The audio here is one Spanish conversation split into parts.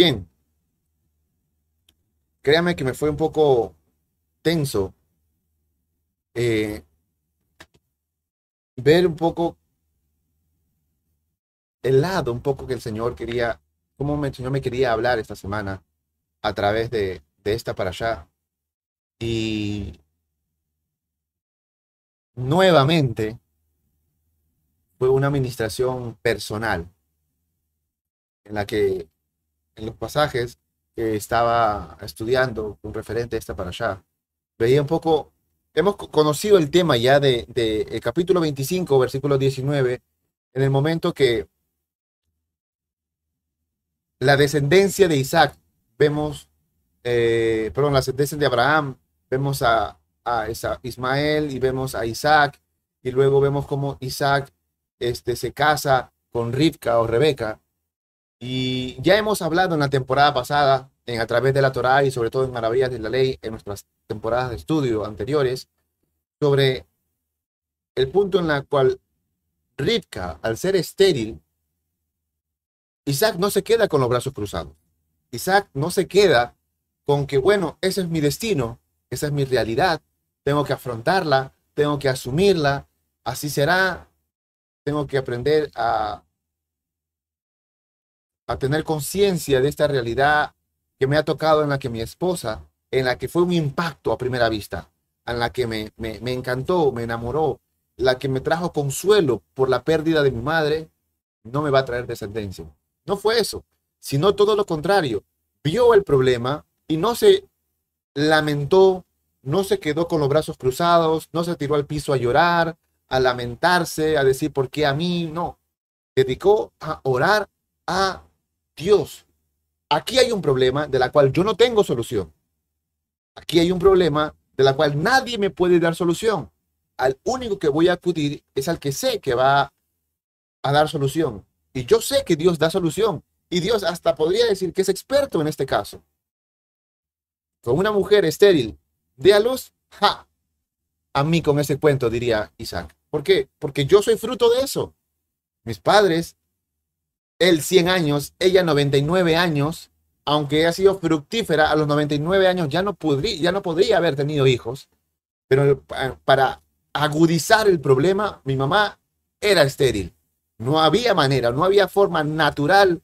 Bien. Créame que me fue un poco tenso eh, ver un poco el lado, un poco que el Señor quería, cómo el Señor me quería hablar esta semana a través de, de esta para allá. Y nuevamente fue una administración personal en la que en los pasajes que estaba estudiando con referente a esta para allá, veía un poco, hemos conocido el tema ya de, el capítulo 25, versículo 19, en el momento que la descendencia de Isaac, vemos, eh, perdón, la descendencia de Abraham, vemos a, a Ismael y vemos a Isaac, y luego vemos cómo Isaac este, se casa con Rivka o Rebeca. Y ya hemos hablado en la temporada pasada, en A través de la Torá y sobre todo en Maravillas de la Ley, en nuestras temporadas de estudio anteriores, sobre el punto en el cual Rivka, al ser estéril, Isaac no se queda con los brazos cruzados. Isaac no se queda con que, bueno, ese es mi destino, esa es mi realidad, tengo que afrontarla, tengo que asumirla, así será, tengo que aprender a, a tener conciencia de esta realidad que me ha tocado en la que mi esposa, en la que fue un impacto a primera vista, en la que me, me, me encantó, me enamoró, la que me trajo consuelo por la pérdida de mi madre, no me va a traer descendencia. No fue eso, sino todo lo contrario. Vio el problema y no se lamentó, no se quedó con los brazos cruzados, no se tiró al piso a llorar, a lamentarse, a decir por qué a mí, no. Dedicó a orar a Dios. Aquí hay un problema de la cual yo no tengo solución. Aquí hay un problema de la cual nadie me puede dar solución. Al único que voy a acudir es al que sé que va a dar solución. Y yo sé que Dios da solución. Y Dios hasta podría decir que es experto en este caso. Con una mujer estéril de a luz, a mí con ese cuento, diría Isaac. ¿Por qué? Porque yo soy fruto de eso. Mis padres, él 100 años, ella 99 años, aunque ha sido fructífera a los 99 años, ya no, ya no podría haber tenido hijos. Pero para agudizar el problema, mi mamá era estéril. No había manera, no había forma natural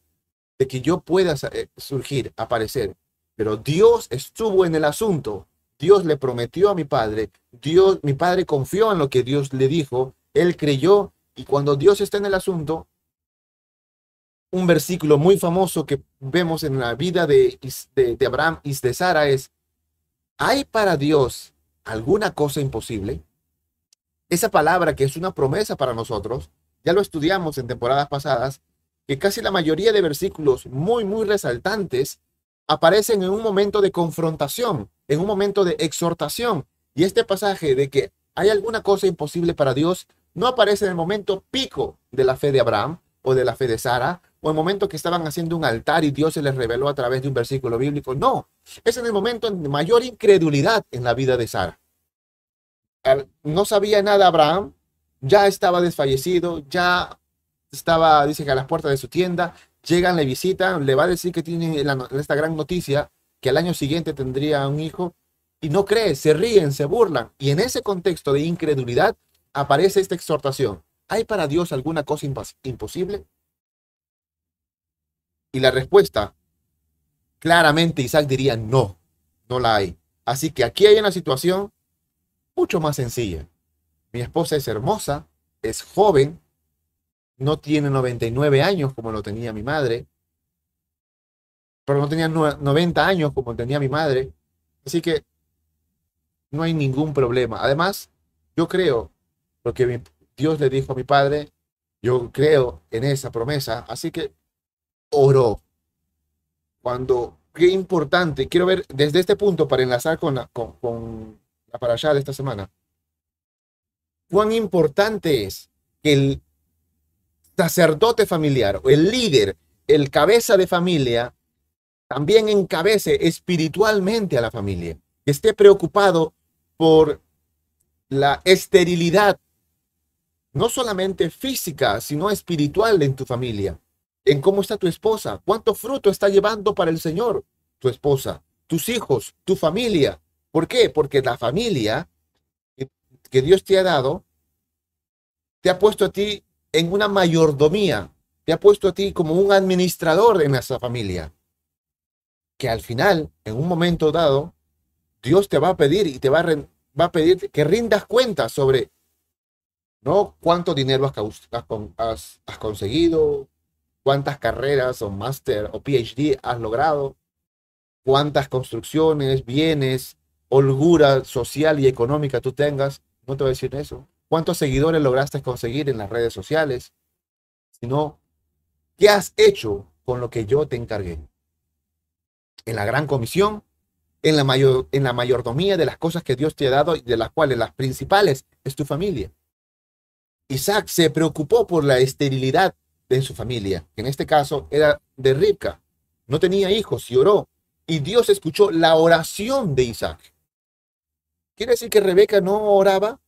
de que yo pueda eh, surgir, aparecer. Pero Dios estuvo en el asunto Dios le prometió a mi padre, Dios, mi padre confió en lo que Dios le dijo, él creyó y cuando Dios está en el asunto, un versículo muy famoso que vemos en la vida de, de, Abraham y de Sara es, ¿hay para Dios alguna cosa imposible? Esa palabra que es una promesa para nosotros, ya lo estudiamos en temporadas pasadas, que casi la mayoría de versículos muy, muy resaltantes aparecen en un momento de confrontación, en un momento de exhortación. Y este pasaje de que hay alguna cosa imposible para Dios no aparece en el momento pico de la fe de Abraham o de la fe de Sara o en el momento que estaban haciendo un altar y Dios se les reveló a través de un versículo bíblico. No, es en el momento de mayor incredulidad en la vida de Sara. No sabía nada Abraham, ya estaba desfallecido, ya estaba, dice que a las puertas de su tienda, llegan, le visitan, le va a decir que tiene esta gran noticia, que al año siguiente tendría un hijo, y no cree, se ríen, se burlan. Y en ese contexto de incredulidad aparece esta exhortación. ¿Hay para Dios alguna cosa imposible? Y la respuesta, claramente Isaac diría, no, no la hay. Así que aquí hay una situación mucho más sencilla. Mi esposa es hermosa, es joven, no tiene 99 años como lo tenía mi madre, pero no tenía 90 años como tenía mi madre. Así que no hay ningún problema. Además, yo creo lo que Dios le dijo a mi padre, yo creo en esa promesa, así que oró. Cuando, qué importante, quiero ver desde este punto para enlazar con la, con, con la para allá de esta semana, cuán importante es que el sacerdote familiar o el líder, el cabeza de familia, también encabece espiritualmente a la familia, que esté preocupado por la esterilidad, no solamente física, sino espiritual en tu familia. En cómo está tu esposa, cuánto fruto está llevando para el Señor tu esposa, tus hijos, tu familia. ¿Por qué? Porque la familia que Dios te ha dado te ha puesto a ti en una mayordomía, te ha puesto a ti como un administrador en esa familia, que al final, en un momento dado, Dios te va a pedir y te va a, pedir que rindas cuenta sobre no cuánto dinero has conseguido, cuántas carreras o máster o PhD has logrado, cuántas construcciones, bienes, holgura social y económica tú tengas. No te voy a decir eso. ¿Cuántos seguidores lograste conseguir en las redes sociales? Sino, ¿qué has hecho con lo que yo te encargué? En la gran comisión, en la, mayor, en la mayordomía de las cosas que Dios te ha dado y de las cuales las principales es tu familia. Isaac se preocupó por la esterilidad de su familia, que en este caso era de Ribka. No tenía hijos y oró. Y Dios escuchó la oración de Isaac. ¿Quiere decir que Rebeca no oraba?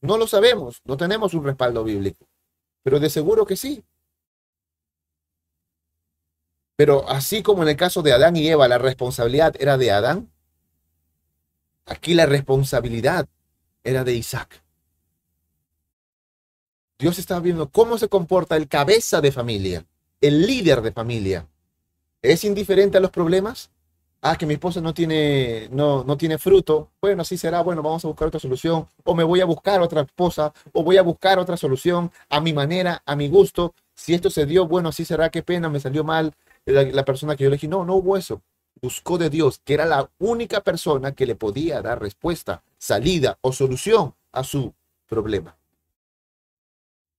No lo sabemos, no tenemos un respaldo bíblico, pero de seguro que sí. Pero así como en el caso de Adán y Eva, la responsabilidad era de Adán, aquí la responsabilidad era de Isaac. Dios estaba viendo cómo se comporta el cabeza de familia, el líder de familia. ¿Es indiferente a los problemas? Ah, que mi esposa no tiene, no, no tiene fruto. Bueno, así será. Bueno, vamos a buscar otra solución. O me voy a buscar otra esposa. O voy a buscar otra solución a mi manera, a mi gusto. Si esto se dio, bueno, así será. Qué pena, me salió mal la, persona que yo elegí. No, no hubo eso. Buscó de Dios, que era la única persona que le podía dar respuesta, salida o solución a su problema.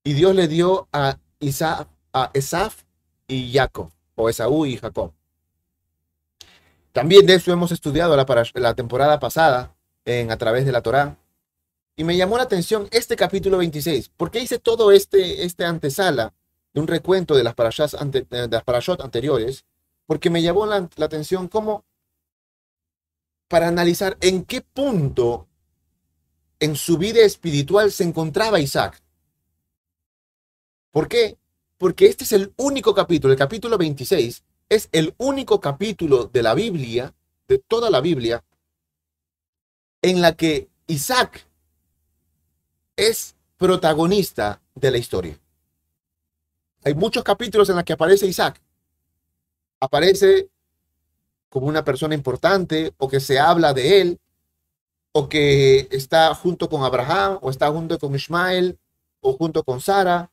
Y Dios le dio a, Isaac, a Esaf y Jacob, o Esaú y Jacob. También de eso hemos estudiado la, temporada pasada en, a través de la Torá. Y me llamó la atención este capítulo 26. ¿Por qué hice todo este, este antesala de un recuento de las, parashas las parashot anteriores? Porque me llamó la, la atención cómo para analizar en qué punto en su vida espiritual se encontraba Isaac. ¿Por qué? Porque este es el único capítulo, el capítulo 26, es el único capítulo de la Biblia, de toda la Biblia, en la que Isaac es protagonista de la historia. Hay muchos capítulos en los que aparece Isaac. Aparece como una persona importante o que se habla de él o que está junto con Abraham o está junto con Ismael o junto con Sara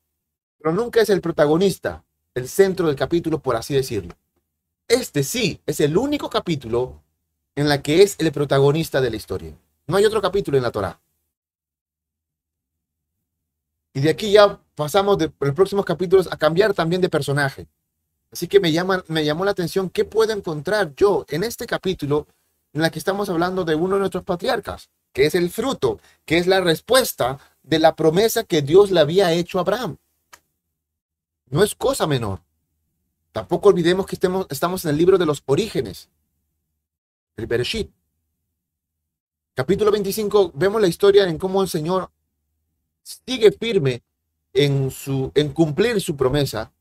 pero nunca es el protagonista, el centro del capítulo, por así decirlo. Este sí es el único capítulo en la que es el protagonista de la historia. No hay otro capítulo en la Torá. Y de aquí ya pasamos de los próximos capítulos a cambiar también de personaje. Así que me, llama, me llamó la atención qué puedo encontrar yo en este capítulo en la que estamos hablando de uno de nuestros patriarcas, que es el fruto, que es la respuesta de la promesa que Dios le había hecho a Abraham. No es cosa menor. Tampoco olvidemos que estemos, estamos en el libro de los orígenes, el Bereshit. Capítulo 25, vemos la historia en cómo el Señor sigue firme en, su, en cumplir su promesa,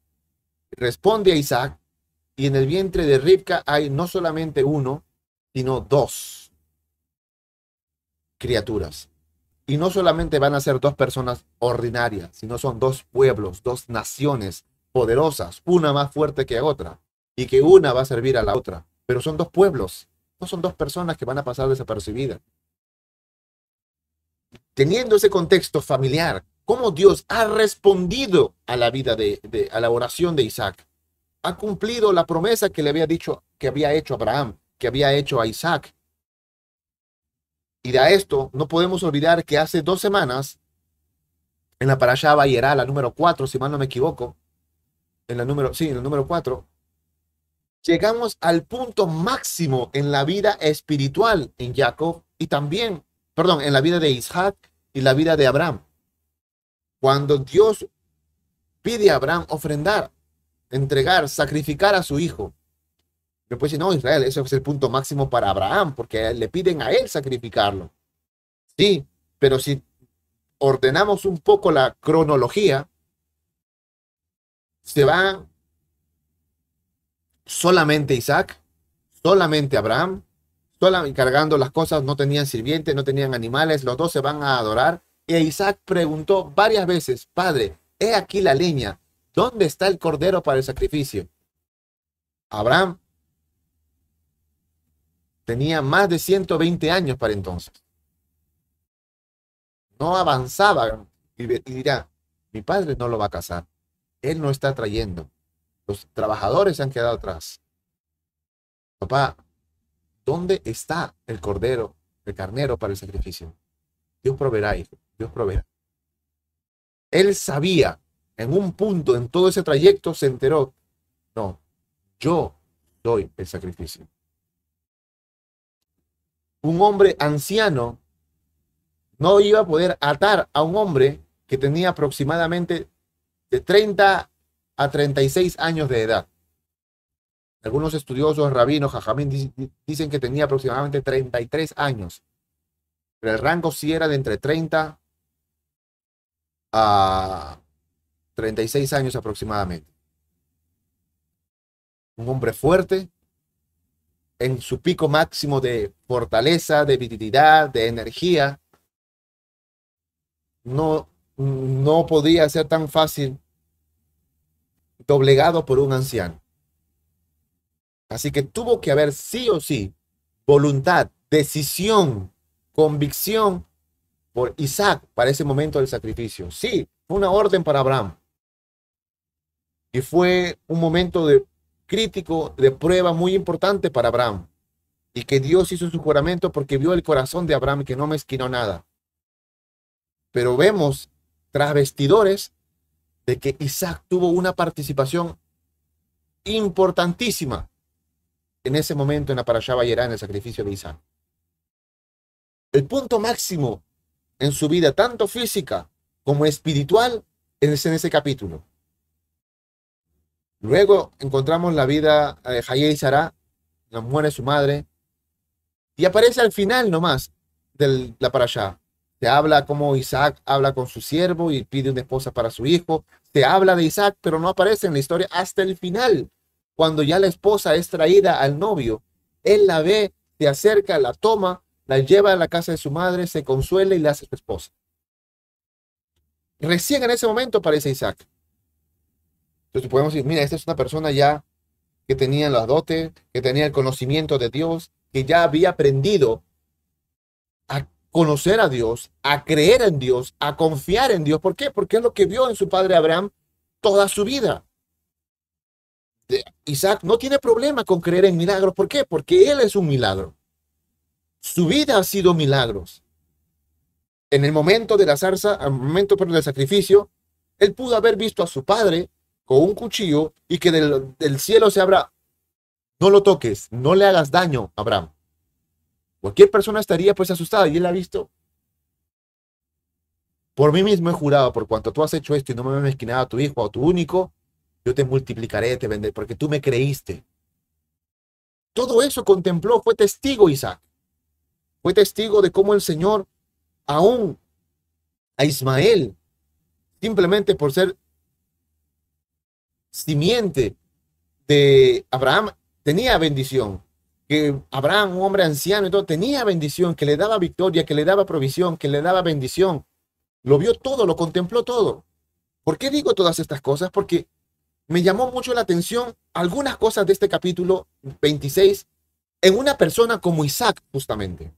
responde a Isaac, y en el vientre de Rivka hay no solamente uno, sino dos criaturas. Y no solamente van a ser dos personas ordinarias, sino son dos pueblos, dos naciones poderosas, una más fuerte que otra, y que una va a servir a la otra. Pero son dos pueblos, no son dos personas que van a pasar desapercibidas. Teniendo ese contexto familiar, cómo Dios ha respondido a la vida de, a la oración de Isaac, ha cumplido la promesa que le había dicho, que había hecho a Abraham, que había hecho a Isaac, y de esto no podemos olvidar que hace dos semanas, en la parasha Bayerá, la número 4, si mal no me equivoco, en la número, sí, en el número 4, llegamos al punto máximo en la vida espiritual en Jacob y también, perdón, en la vida de Isaac y la vida de Abraham. Cuando Dios pide a Abraham ofrendar, entregar, sacrificar a su hijo. Después dice, no, Israel, eso es el punto máximo para Abraham, porque le piden a él sacrificarlo. Sí, pero si ordenamos un poco la cronología, se va solamente Isaac, solamente Abraham, solamente cargando las cosas, no tenían sirvientes, no tenían animales, los dos se van a adorar. Y Isaac preguntó varias veces, Padre, he aquí la leña, ¿dónde está el cordero para el sacrificio? Abraham tenía más de 120 años para entonces. No avanzaba y dirá, mi padre no lo va a casar. Él no está trayendo. Los trabajadores se han quedado atrás. Papá, ¿dónde está el cordero, el carnero para el sacrificio? Dios proveerá, hijo. Dios proveerá. Él sabía, en un punto, en todo ese trayecto, se enteró, no, yo doy el sacrificio. Un hombre anciano no iba a poder atar a un hombre que tenía aproximadamente de 30 a 36 años de edad. Algunos estudiosos, rabinos, jajamín, dicen que tenía aproximadamente 33 años. Pero el rango sí era de entre 30 a 36 años aproximadamente. Un hombre fuerte, en su pico máximo de fortaleza, de virilidad, de energía. No, no podía ser tan fácil doblegado por un anciano. Así que tuvo que haber sí o sí voluntad, decisión, convicción por Isaac para ese momento del sacrificio. Sí, fue una orden para Abraham. Y fue un momento de crítico, de prueba muy importante para Abraham. Y que Dios hizo su juramento porque vio el corazón de Abraham que no mezquinó nada. Pero vemos tras vestidores de que Isaac tuvo una participación importantísima en ese momento en la Parashá Bayerá, en el sacrificio de Isaac. El punto máximo en su vida, tanto física como espiritual, es en ese capítulo. Luego encontramos la vida de Hayé y Sarah, la muere su madre, y aparece al final nomás de la parashá. Se habla como Isaac habla con su siervo y pide una esposa para su hijo. Se habla de Isaac, pero no aparece en la historia hasta el final, cuando ya la esposa es traída al novio. Él la ve, se acerca, la toma, la lleva a la casa de su madre, se consuela y le hace su esposa. Recién en ese momento aparece Isaac. Entonces podemos decir, mira, esta es una persona ya que tenía la dote, que tenía el conocimiento de Dios, que ya había aprendido a conocer a Dios, a creer en Dios, a confiar en Dios. ¿Por qué? Porque es lo que vio en su padre Abraham toda su vida. Isaac no tiene problema con creer en milagros. ¿Por qué? Porque él es un milagro. Su vida ha sido milagros. En el momento de la zarza, al momento del sacrificio, él pudo haber visto a su padre con un cuchillo y que del, cielo se abra, no lo toques, no le hagas daño, Abraham. Cualquier persona estaría pues asustada y él ha visto. Por mí mismo he jurado, por cuanto tú has hecho esto y no me has mezquinado a tu hijo a tu único, yo te multiplicaré, te venderé, porque tú me creíste. Todo eso contempló, fue testigo Isaac. Fue testigo de cómo el Señor, aún a Ismael, simplemente por ser simiente de Abraham, tenía bendición. Que Abraham, un hombre anciano todo, tenía bendición, que le daba victoria, que le daba provisión, que le daba bendición. Lo vio todo, lo contempló todo. ¿Por qué digo todas estas cosas? Porque me llamó mucho la atención algunas cosas de este capítulo 26 en una persona como Isaac, justamente.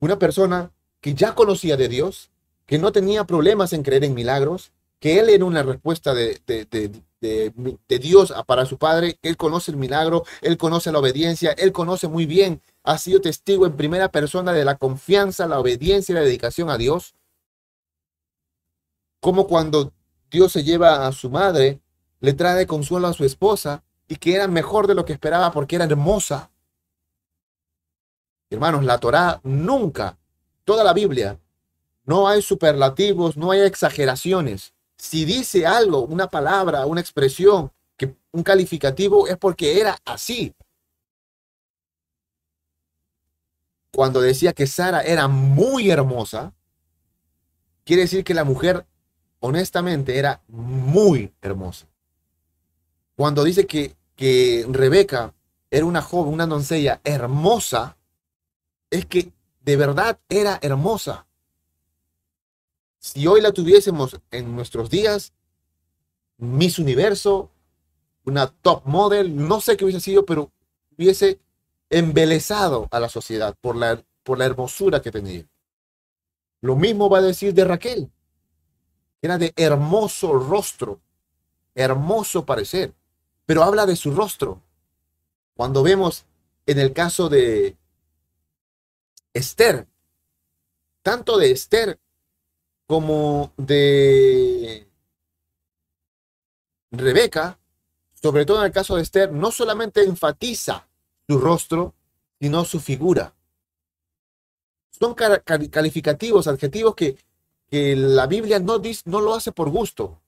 Una persona que ya conocía de Dios, que no tenía problemas en creer en milagros, que él era una respuesta de, Dios para su padre, él conoce el milagro, él conoce la obediencia, él conoce muy bien, ha sido testigo en primera persona de la confianza, la obediencia y la dedicación a Dios. Como cuando Dios se lleva a su madre, le trae consuelo a su esposa y que era mejor de lo que esperaba porque era hermosa. Hermanos, la Torá nunca, toda la Biblia, no hay superlativos, no hay exageraciones si dice algo, una palabra, una expresión, que un calificativo es porque era así. Cuando decía que Sara era muy hermosa, quiere decir que la mujer honestamente era muy hermosa. Cuando dice que que Rebeca era una joven, una doncella hermosa, es que de verdad era hermosa. Si hoy la tuviésemos en nuestros días, Miss Universo, una top model, no sé qué hubiese sido, pero hubiese embelezado a la sociedad por la, por la hermosura que tenía. Lo mismo va a decir de Raquel. Era de hermoso rostro, hermoso parecer, pero habla de su rostro. Cuando vemos en el caso de Esther, tanto de Esther como de Rebeca, sobre todo en el caso de Esther, no solamente enfatiza su rostro, sino su figura. Son calificativos, adjetivos que, que la Biblia no, dice, no lo hace por gusto.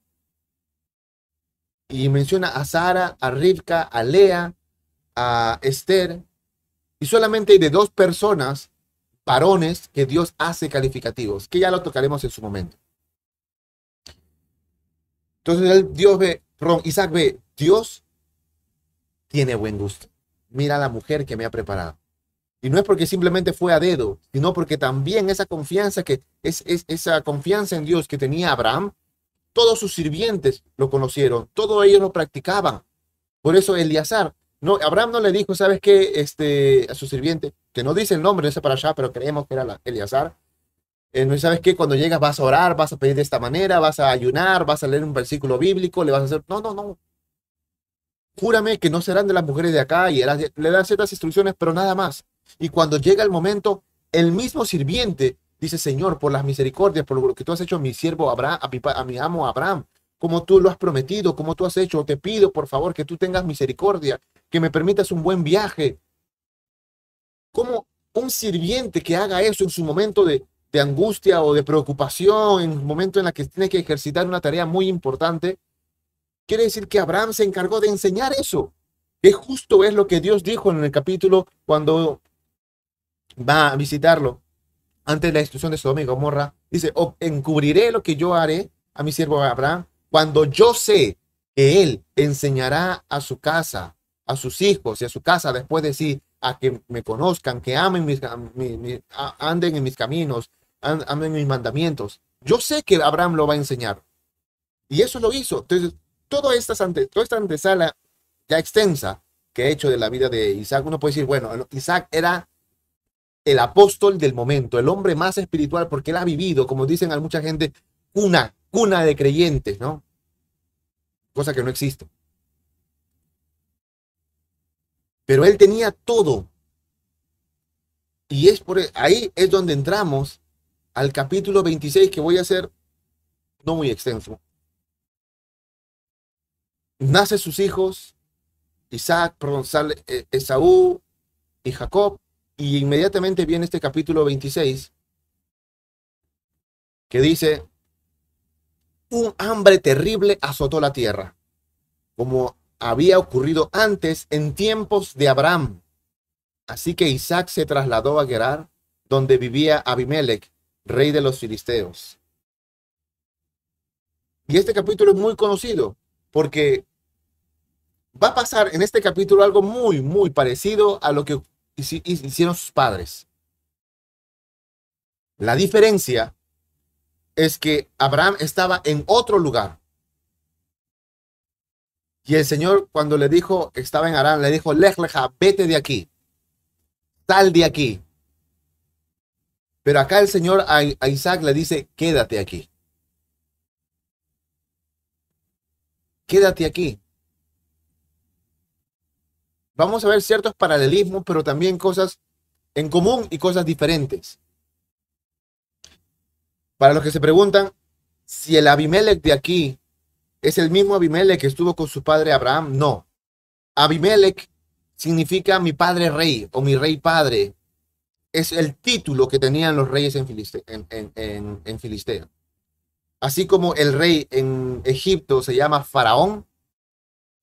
Y menciona a Sara, a Rivka, a Lea, a Esther. Y solamente de dos personas, varones, que Dios hace calificativos, que ya lo tocaremos en su momento. Entonces Dios ve, Isaac ve, Dios tiene buen gusto. Mira la mujer que me ha preparado. Y no es porque simplemente fue a dedo, sino porque también esa confianza que es, esa confianza en Dios que tenía Abraham, todos sus sirvientes lo conocieron, todos ellos lo practicaban. Por eso Eliazar, no, Abraham no le dijo, ¿sabes qué? Este, a su sirviente, que no dice el nombre de ese para allá, pero creemos que era la, Eliazar. Eh, no sabes qué, cuando llegas vas a orar, vas a pedir de esta manera, vas a ayunar, vas a leer un versículo bíblico, le vas a hacer. No, no, no. Júrame que no serán de las mujeres de acá y le dan ciertas instrucciones, pero nada más. Y cuando llega el momento, el mismo sirviente dice, Señor, por las misericordias, por lo que tú has hecho mi siervo Abraham, a mi, a mi amo Abraham, como tú lo has prometido, como tú has hecho, te pido, por favor, que tú tengas misericordia, que me permitas un buen viaje. Como un sirviente que haga eso en su momento de, angustia o de preocupación, en un momento en el que tiene que ejercitar una tarea muy importante, quiere decir que Abraham se encargó de enseñar eso. Que justo es lo que Dios dijo en el capítulo cuando va a visitarlo antes de la destrucción de Sodoma y Gomorra, dice, encubriré lo que yo haré a mi siervo Abraham cuando yo sé que él enseñará a su casa, a sus hijos y a su casa después de sí, a que me conozcan, que amen mis, anden en mis caminos, anden mis mandamientos. Yo sé que Abraham lo va a enseñar. Y eso lo hizo. Entonces, toda esta, toda esta antesala ya extensa que he hecho de la vida de Isaac, uno puede decir, bueno, Isaac era el apóstol del momento, el hombre más espiritual, porque él ha vivido, como dicen a mucha gente, cuna, cuna de creyentes, ¿no? Cosa que no existe. Pero él tenía todo. Y es por ahí es donde entramos al capítulo 26 que voy a hacer no muy extenso. Nace sus hijos, Isaac, perdón, eh, Esaú y Jacob, y inmediatamente viene este capítulo 26 que dice, un hambre terrible azotó la tierra, como había ocurrido antes en tiempos de Abraham. Así que Isaac se trasladó a Gerar, donde vivía Abimelech, rey de los filisteos. Y este capítulo es muy conocido porque va a pasar en este capítulo algo muy, muy parecido a lo que hicieron sus padres. La diferencia es que Abraham estaba en otro lugar. Y el Señor, cuando le dijo, estaba en Arán, le dijo, Lejleja, vete de aquí, sal de aquí. Pero acá el Señor a, Isaac le dice, quédate aquí. Quédate aquí vamos a ver ciertos paralelismos, pero también cosas en común y cosas diferentes. Para los que se preguntan si el Abimelech de aquí es el mismo Abimelech que estuvo con su padre Abraham, no. Abimelech significa mi padre rey o mi rey padre. Es el título que tenían los reyes en Filistea. Así como el rey en Egipto se llama Faraón,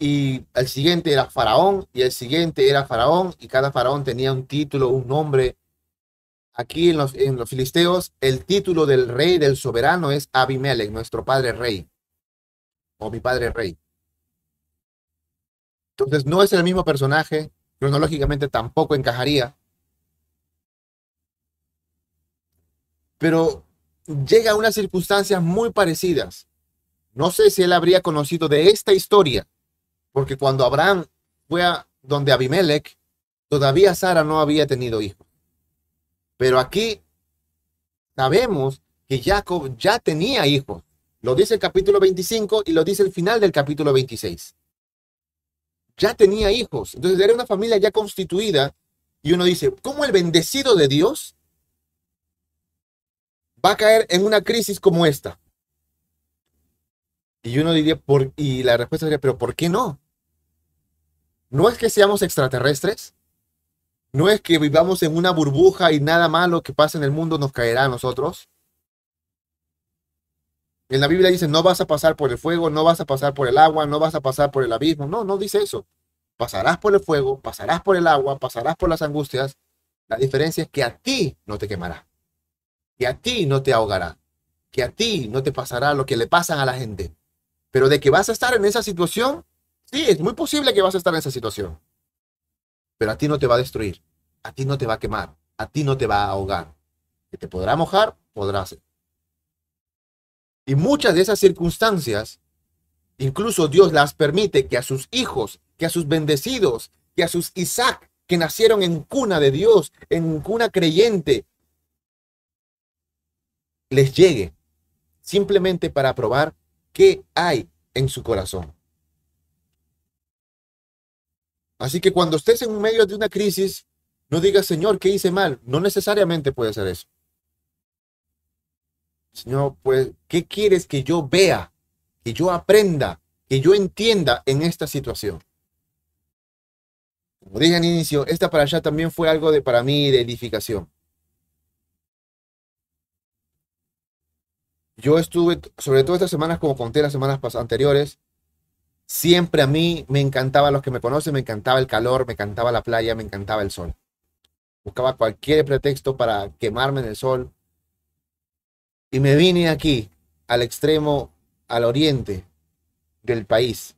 y el siguiente era Faraón, y el siguiente era Faraón, y cada Faraón tenía un título, un nombre. Aquí en los, en los filisteos, el título del rey, del soberano, es Abimelech, nuestro padre rey, o mi padre rey. Entonces no es el mismo personaje, cronológicamente tampoco encajaría. Pero llega a unas circunstancias muy parecidas. No sé si él habría conocido de esta historia, porque cuando Abraham fue a donde Abimelech, todavía Sara no había tenido hijos. Pero aquí sabemos que Jacob ya tenía hijos. Lo dice el capítulo 25 y lo dice el final del capítulo 26. Ya tenía hijos. Entonces era una familia ya constituida y uno dice, ¿cómo el bendecido de Dios va a caer en una crisis como esta? Y uno diría, por, y la respuesta sería, pero ¿por qué no? No es que seamos extraterrestres, no es que vivamos en una burbuja y nada malo que pase en el mundo nos caerá a nosotros. En la Biblia dice, no vas a pasar por el fuego, no vas a pasar por el agua, no vas a pasar por el abismo. No, no dice eso. Pasarás por el fuego, pasarás por el agua, pasarás por las angustias. La diferencia es que a ti no te quemará, que a ti no te ahogará, que a ti no te pasará lo que le pasan a la gente. Pero de que vas a estar en esa situación, sí, es muy posible que vas a estar en esa situación. Pero a ti no te va a destruir, a ti no te va a quemar, a ti no te va a ahogar. Que te podrá mojar, podrás y muchas de esas circunstancias, incluso Dios las permite que a sus hijos, que a sus bendecidos, que a sus Isaac, que nacieron en cuna de Dios, en cuna creyente, les llegue simplemente para probar qué hay en su corazón. Así que cuando estés en medio de una crisis, no digas, Señor, ¿qué hice mal? No necesariamente puede ser eso. Señor, pues, ¿qué quieres que yo vea, que yo aprenda, que yo entienda en esta situación? Como dije al inicio, esta para allá también fue algo de para mí de edificación. Yo estuve, sobre todo estas semanas, como conté las semanas anteriores, siempre a mí me encantaba, los que me conocen, me encantaba el calor, me encantaba la playa, me encantaba el sol. Buscaba cualquier pretexto para quemarme en el sol, y me vine aquí, al extremo, al oriente del país.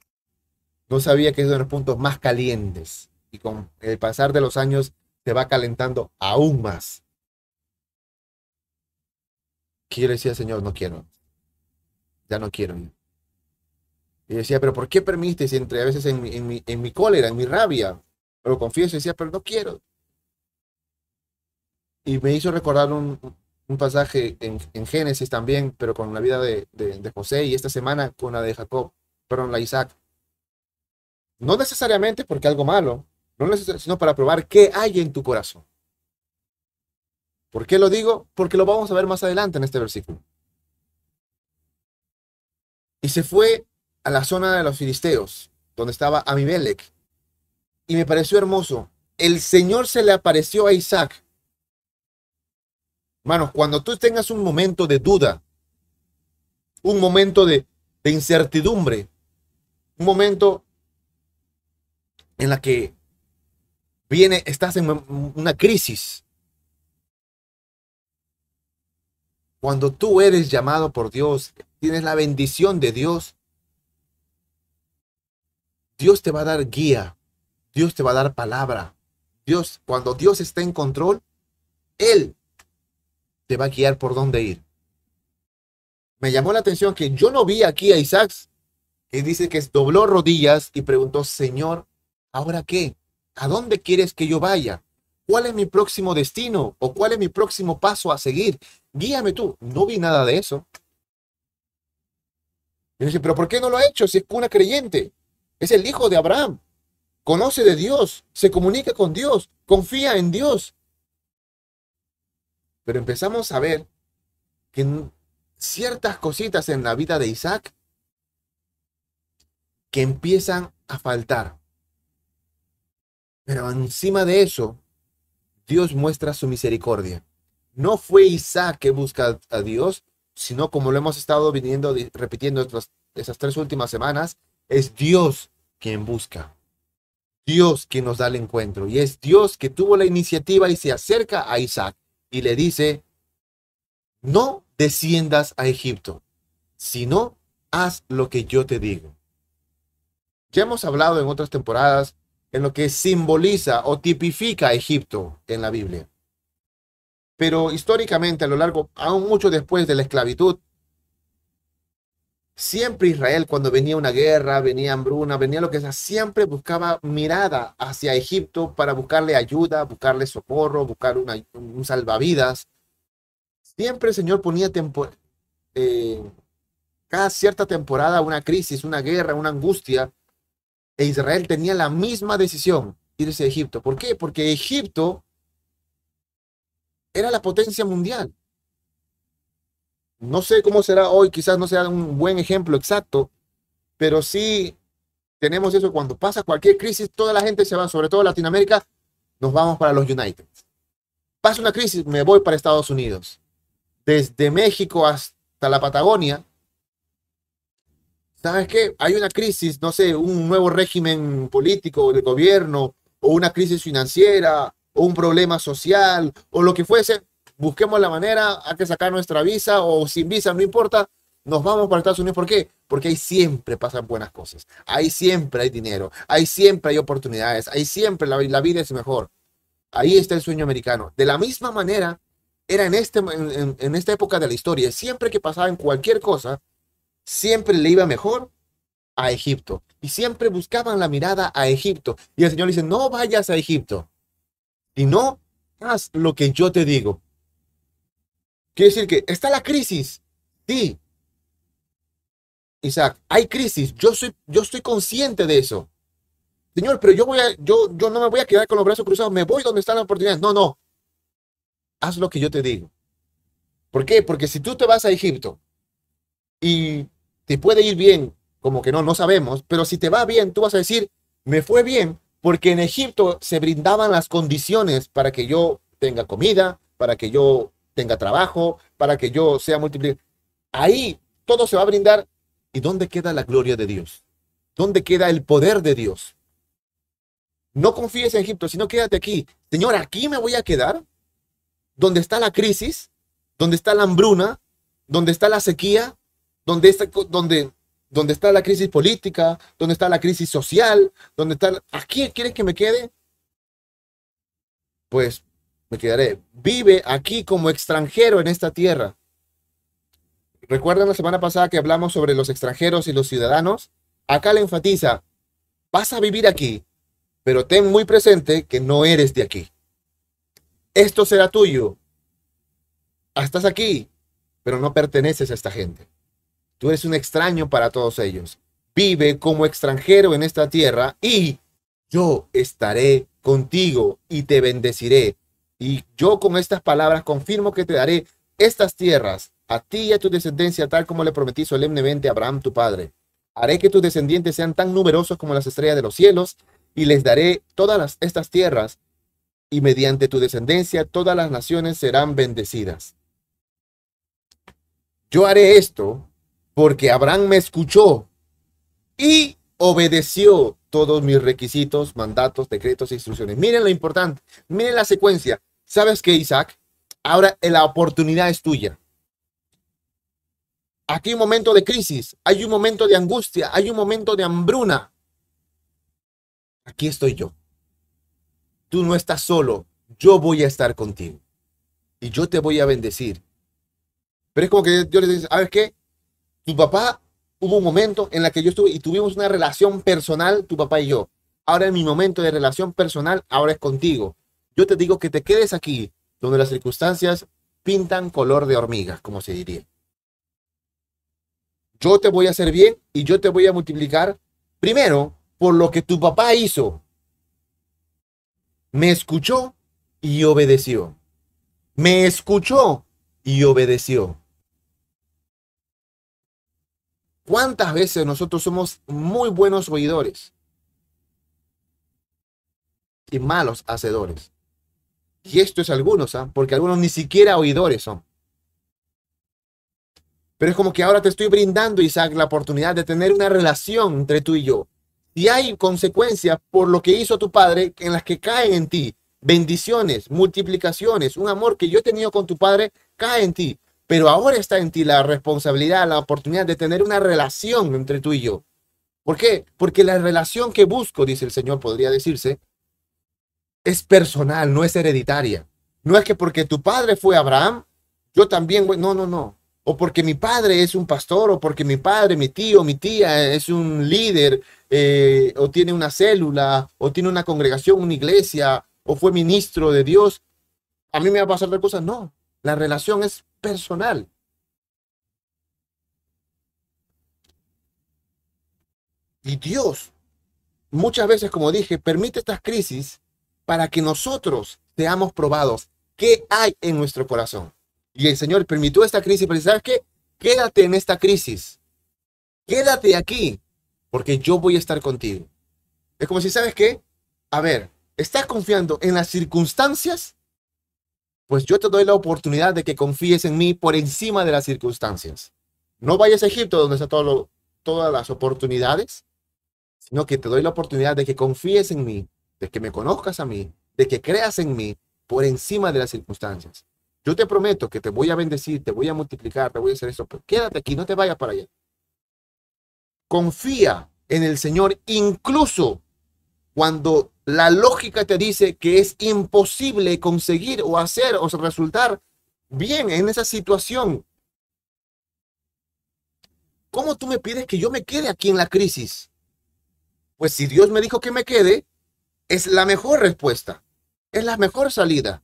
No sabía que es uno de los puntos más calientes. Y con el pasar de los años se va calentando aún más. Que yo le Señor, no quiero. Ya no quiero. Y decía, pero ¿por qué permites? Entre a veces en en, mi, en mi cólera, en mi rabia, pero confieso, decía, pero no quiero. Y me hizo recordar un, un pasaje en, Génesis también, pero con la vida de, José y esta semana con la de Jacob, perdón, la Isaac. No necesariamente porque algo malo, no sino para probar qué hay en tu corazón. ¿Por qué lo digo? Porque lo vamos a ver más adelante en este versículo. Y se fue a la zona de los filisteos, donde estaba Amimelech. Y me pareció hermoso. El Señor se le apareció a Isaac Hermanos, cuando tú tengas un momento de duda, un momento de, incertidumbre, un momento en la que viene, estás en una crisis. Cuando tú eres llamado por Dios, tienes la bendición de Dios, Dios te va a dar guía, Dios te va a dar palabra. Dios, cuando Dios está en control, Él te va a guiar por dónde ir. Me llamó la atención que yo no vi aquí a Isaac, que dice que dobló rodillas y preguntó, Señor, ¿ahora qué? ¿A dónde quieres que yo vaya? ¿Cuál es mi próximo destino? ¿O cuál es mi próximo paso a seguir? Guíame tú. No vi nada de eso. Y dice, pero ¿por qué no lo ha hecho si es una creyente? Es el hijo de Abraham. Conoce de Dios, se comunica con Dios, confía en Dios. Pero empezamos a ver que ciertas cositas en la vida de Isaac que empiezan a faltar. Pero encima de eso, Dios muestra su misericordia. No fue Isaac que busca a Dios, sino como lo hemos estado viniendo repitiendo esas tres últimas semanas, es Dios quien busca. Dios quien nos da el encuentro. Y es Dios que tuvo la iniciativa y se acerca a Isaac y le dice, no desciendas a Egipto, sino haz lo que yo te digo. Ya hemos hablado en otras temporadas en lo que simboliza o tipifica a Egipto en la Biblia. Pero históricamente, a lo largo, aún mucho después de la esclavitud, siempre Israel, cuando venía una guerra, venía hambruna, venía lo que sea, siempre buscaba mirada hacia Egipto para buscarle ayuda, buscarle socorro, buscar un salvavidas. Siempre el Señor ponía eh, cada cierta temporada una crisis, una guerra, una angustia e Israel tenía la misma decisión, irse a Egipto. ¿Por qué? Porque Egipto era la potencia mundial. No sé cómo será hoy, quizás no sea un buen ejemplo exacto, pero sí tenemos eso. Cuando pasa cualquier crisis, toda la gente se va, sobre todo Latinoamérica, nos vamos para los United. Pasa una crisis, me voy para Estados Unidos. Desde México hasta la Patagonia, ¿sabes qué? Hay una crisis, no sé, un nuevo régimen político de gobierno, o una crisis financiera, o un problema social, o lo que fuese. Busquemos la manera, hay que sacar nuestra visa, o sin visa, no importa, nos vamos para Estados Unidos. ¿Por qué? Porque ahí siempre pasan buenas cosas. Ahí siempre hay dinero, ahí siempre hay oportunidades, ahí siempre la, vida es mejor. Ahí está el sueño americano. De la misma manera, era en, este, en esta época de la historia, siempre que pasaba cualquier cosa, siempre le iba mejor a Egipto. Y siempre buscaban la mirada a Egipto. Y el Señor dice, no vayas a Egipto. Y no haz lo que yo te digo. Quiere decir que está la crisis. Sí. Isaac, hay crisis. Yo soy, yo estoy consciente de eso. Señor, pero yo voy yo, yo no me voy a quedar con los brazos cruzados. Me voy donde están las oportunidades. No, no. Haz lo que yo te digo. ¿Por qué? Porque si tú te vas a Egipto y te puede ir bien, como que no, no sabemos, pero si te va bien, tú vas a decir, me fue bien, porque en Egipto se brindaban las condiciones para que yo tenga comida, para que yo tenga trabajo, para que yo sea multiplicado. Ahí todo se va a brindar. ¿Y dónde queda la gloria de Dios? ¿Dónde queda el poder de Dios? No confíes en Egipto, sino quédate aquí. Señor, aquí me voy a quedar. Donde está la crisis, donde está la hambruna, donde está la sequía, donde está, donde, está la crisis política, donde está la crisis social, donde está... ¿Aquí quieres que me quede? Pues me quedaré. Vive aquí como extranjero en esta tierra. ¿Recuerdan la semana pasada que hablamos sobre los extranjeros y los ciudadanos? Acá le enfatiza, vas a vivir aquí, pero ten muy presente que no eres de aquí. Esto será tuyo. Estás aquí, pero no perteneces a esta gente. Tú eres un extraño para todos ellos. Vive como extranjero en esta tierra y yo estaré contigo y te bendeciré. Y yo con estas palabras confirmo que te daré estas tierras a ti y a tu descendencia tal como le prometí solemnemente a Abraham tu padre. Haré que tus descendientes sean tan numerosos como las estrellas de los cielos y les daré todas estas tierras y mediante tu descendencia todas las naciones serán bendecidas. Yo haré esto porque Abraham me escuchó y obedeció todos mis requisitos, mandatos, decretos e instrucciones. Miren lo importante, miren la secuencia. ¿Sabes qué, Isaac? Ahora la oportunidad es tuya. Aquí hay un momento de crisis, hay un momento de angustia, hay un momento de hambruna. Aquí estoy yo. Tú no estás solo, yo voy a estar contigo. Y yo te voy a bendecir. Pero es como que Dios le dice, ¿sabes qué? Tu papá, hubo un momento en la que yo estuve y tuvimos una relación personal, tu papá y yo. Ahora en mi momento de relación personal, ahora es contigo. Yo te digo que te quedes aquí, donde las circunstancias pintan color de hormigas, como se diría. Yo te voy a hacer bien y yo te voy a multiplicar, primero, por lo que tu papá hizo. Me escuchó y obedeció. Me escuchó y obedeció. ¿Cuántas veces nosotros somos muy buenos oidores y malos hacedores? Y esto es algunos, ¿ah? porque algunos ni siquiera oidores son. Pero es como que ahora te estoy brindando, Isaac, la oportunidad de tener una relación entre tú y yo. Y hay consecuencias por lo que hizo tu padre en las que caen en ti. Bendiciones, multiplicaciones, un amor que yo he tenido con tu padre cae en ti. Pero ahora está en ti la responsabilidad, la oportunidad de tener una relación entre tú y yo. ¿Por qué? Porque la relación que busco, dice el Señor, podría decirse, es personal, no es hereditaria. No es que porque tu padre fue Abraham, yo también. No, no, no. O porque mi padre es un pastor, o porque mi padre, mi tío, mi tía es un líder, eh, o tiene una célula, o tiene una congregación, una iglesia, o fue ministro de Dios. A mí me va a pasar de cosas. No, la relación es personal. Y Dios, muchas veces, como dije, permite estas crisis para que nosotros seamos probados. ¿Qué hay en nuestro corazón? Y el Señor permitió esta crisis decir, ¿sabes qué? Quédate en esta crisis. Quédate aquí, porque yo voy a estar contigo. Es como si, ¿sabes qué? A ver, ¿estás confiando en las circunstancias? Pues yo te doy la oportunidad de que confíes en mí por encima de las circunstancias. No vayas a Egipto donde están todas las oportunidades, sino que te doy la oportunidad de que confíes en mí, de que me conozcas a mí, de que creas en mí por encima de las circunstancias. Yo te prometo que te voy a bendecir, te voy a multiplicar, te voy a hacer eso, pero quédate aquí, no te vayas para allá. Confía en el Señor incluso cuando la lógica te dice que es imposible conseguir o hacer o resultar bien en esa situación. ¿Cómo tú me pides que yo me quede aquí en la crisis? Pues si Dios me dijo que me quede, es la mejor respuesta, es la mejor salida.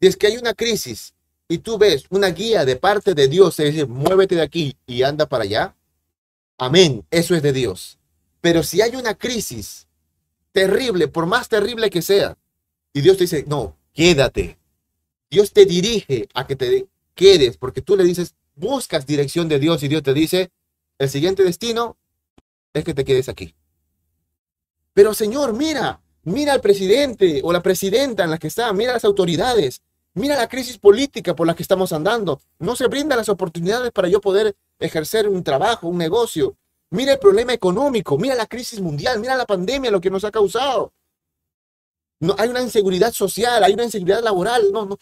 Si es que hay una crisis y tú ves una guía de parte de Dios, es decir, muévete de aquí y anda para allá, amén, eso es de Dios. Pero si hay una crisis terrible, por más terrible que sea, y Dios te dice, no, quédate. Dios te dirige a que te quedes, porque tú le dices, buscas dirección de Dios y Dios te dice, el siguiente destino es que te quedes aquí. Pero Señor, mira, Mira al presidente o la presidenta en la que está, mira las autoridades, mira la crisis política por la que estamos andando. No se brindan las oportunidades para yo poder ejercer un trabajo, un negocio. Mira el problema económico, mira la crisis mundial, mira la pandemia, lo que nos ha causado. No, hay una inseguridad social, hay una inseguridad laboral. No, no.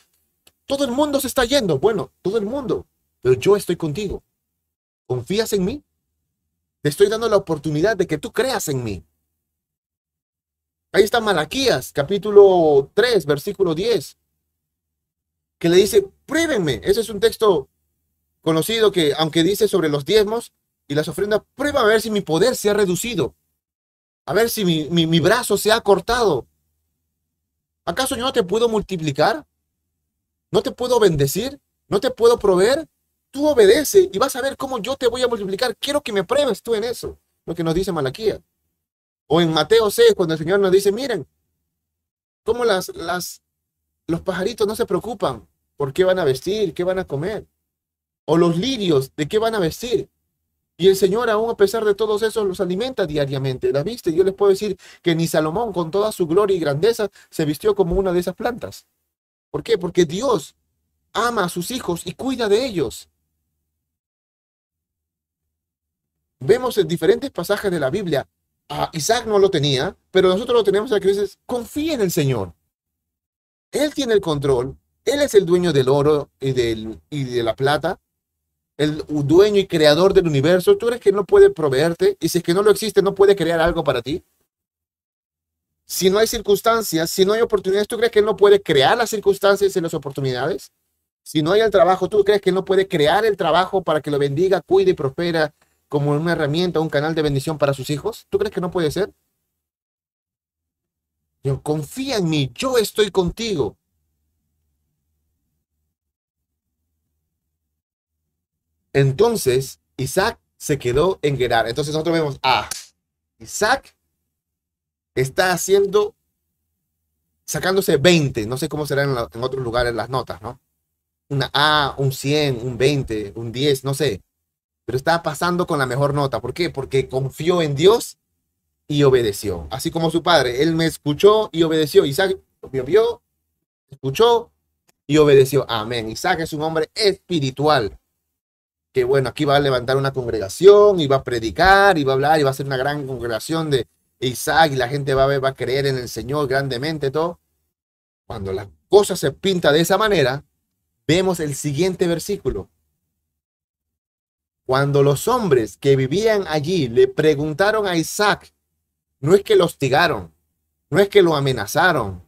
Todo el mundo se está yendo. Bueno, todo el mundo. Pero yo estoy contigo. ¿Confías en mí? Te estoy dando la oportunidad de que tú creas en mí. Ahí está Malaquías, capítulo 3, versículo 10, que le dice, pruébenme. Ese es un texto conocido que, aunque dice sobre los diezmos y las ofrendas, prueba a ver si mi poder se ha reducido, a ver si mi, mi brazo se ha cortado. ¿Acaso yo no te puedo multiplicar? ¿No te puedo bendecir? ¿No te puedo proveer? Tú obedece y vas a ver cómo yo te voy a multiplicar. Quiero que me pruebes tú en eso, lo que nos dice Malaquías. O en Mateo 6, cuando el Señor nos dice, miren, cómo las, las, los pajaritos no se preocupan por qué van a vestir, qué van a comer. O los lirios, de qué van a vestir. Y el Señor, aún a pesar de todos esos, los alimenta diariamente. ¿La viste? Yo les puedo decir que ni Salomón, con toda su gloria y grandeza, se vistió como una de esas plantas. ¿Por qué? Porque Dios ama a sus hijos y cuida de ellos. Vemos en diferentes pasajes de la Biblia Isaac no lo tenía, pero nosotros lo tenemos aquí. Dices, confía en el Señor. Él tiene el control. Él es el dueño del oro y, del, y de la plata. El dueño y creador del universo. ¿Tú eres que no puede proveerte? Y si es que no lo existe, no puede crear algo para ti. Si no hay circunstancias, si no hay oportunidades, ¿tú crees que Él no puede crear las circunstancias y las oportunidades? Si no hay el trabajo, ¿tú crees que Él no puede crear el trabajo para que lo bendiga, cuide y prospera como una herramienta, un canal de bendición para sus hijos? ¿Tú crees que no puede ser? Yo, confía en mí, yo estoy contigo. Entonces, Isaac se quedó en Gerar. Entonces nosotros vemos, ah, Isaac está haciendo, sacándose 20, no sé cómo será en, en otros lugares las notas, ¿no? Una A, un 100, un 20, un 10, no sé pero estaba pasando con la mejor nota. ¿Por qué? Porque confió en Dios y obedeció. Así como su padre, él me escuchó y obedeció. Isaac vio, vio, escuchó y obedeció. Amén. Isaac es un hombre espiritual. Que bueno, aquí va a levantar una congregación y va a predicar y va a hablar y va a ser una gran congregación de Isaac y la gente va a, creer en el Señor grandemente, todo. Cuando la cosa se pinta de esa manera, vemos el siguiente versículo Cuando los hombres que vivían allí le preguntaron a Isaac, no es que lo hostigaron, no es que lo amenazaron,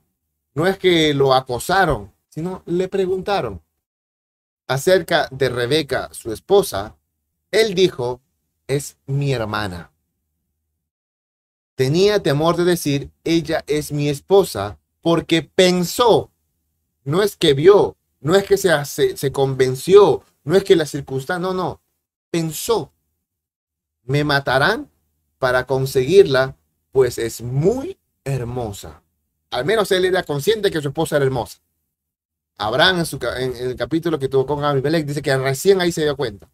no es que lo acosaron, sino le preguntaron acerca de Rebeca, su esposa, él dijo, es mi hermana. Tenía temor de decir, ella es mi esposa, porque pensó, no es que vio, no es que se, se, se convenció, no es que la circunstancia, no, no, pensó, me matarán para conseguirla, pues es muy hermosa. Al menos él era consciente que su esposa era hermosa. Abraham en, el capítulo que tuvo con Abimelech dice que recién ahí se dio cuenta.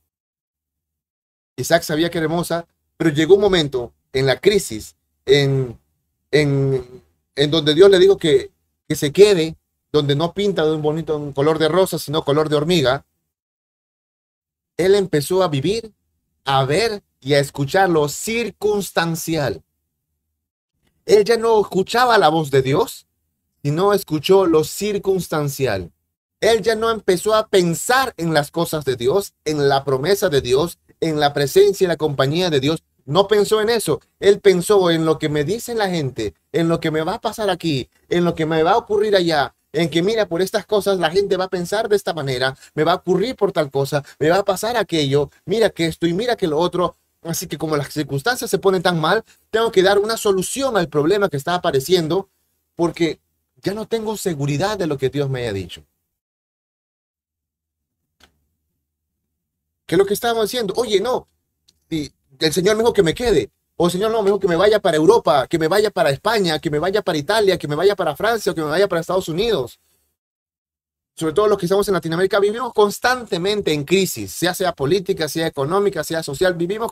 Isaac sabía que era hermosa, pero llegó un momento en la crisis, en, en, en donde Dios le dijo que, que se quede, donde no pinta de un bonito un color de rosa, sino color de hormiga. Él empezó a vivir, a ver y a escuchar lo circunstancial. Él ya no escuchaba la voz de Dios, sino escuchó lo circunstancial. Él ya no empezó a pensar en las cosas de Dios, en la promesa de Dios, en la presencia y la compañía de Dios. No pensó en eso. Él pensó en lo que me dice la gente, en lo que me va a pasar aquí, en lo que me va a ocurrir allá, en que mira, por estas cosas la gente va a pensar de esta manera, me va a ocurrir por tal cosa, me va a pasar aquello, mira que esto y mira que lo otro. Así que como las circunstancias se ponen tan mal, tengo que dar una solución al problema que está apareciendo porque ya no tengo seguridad de lo que Dios me haya dicho. ¿Qué es lo que estábamos diciendo? Oye, no, el Señor me dijo que me quede. O el Señor no me dijo que me vaya para Europa, que me vaya para España, que me vaya para Italia, que me vaya para Francia o que me vaya para Estados Unidos sobre todo los que estamos en Latinoamérica, vivimos constantemente en crisis, sea sea política, sea económica, sea social, vivimos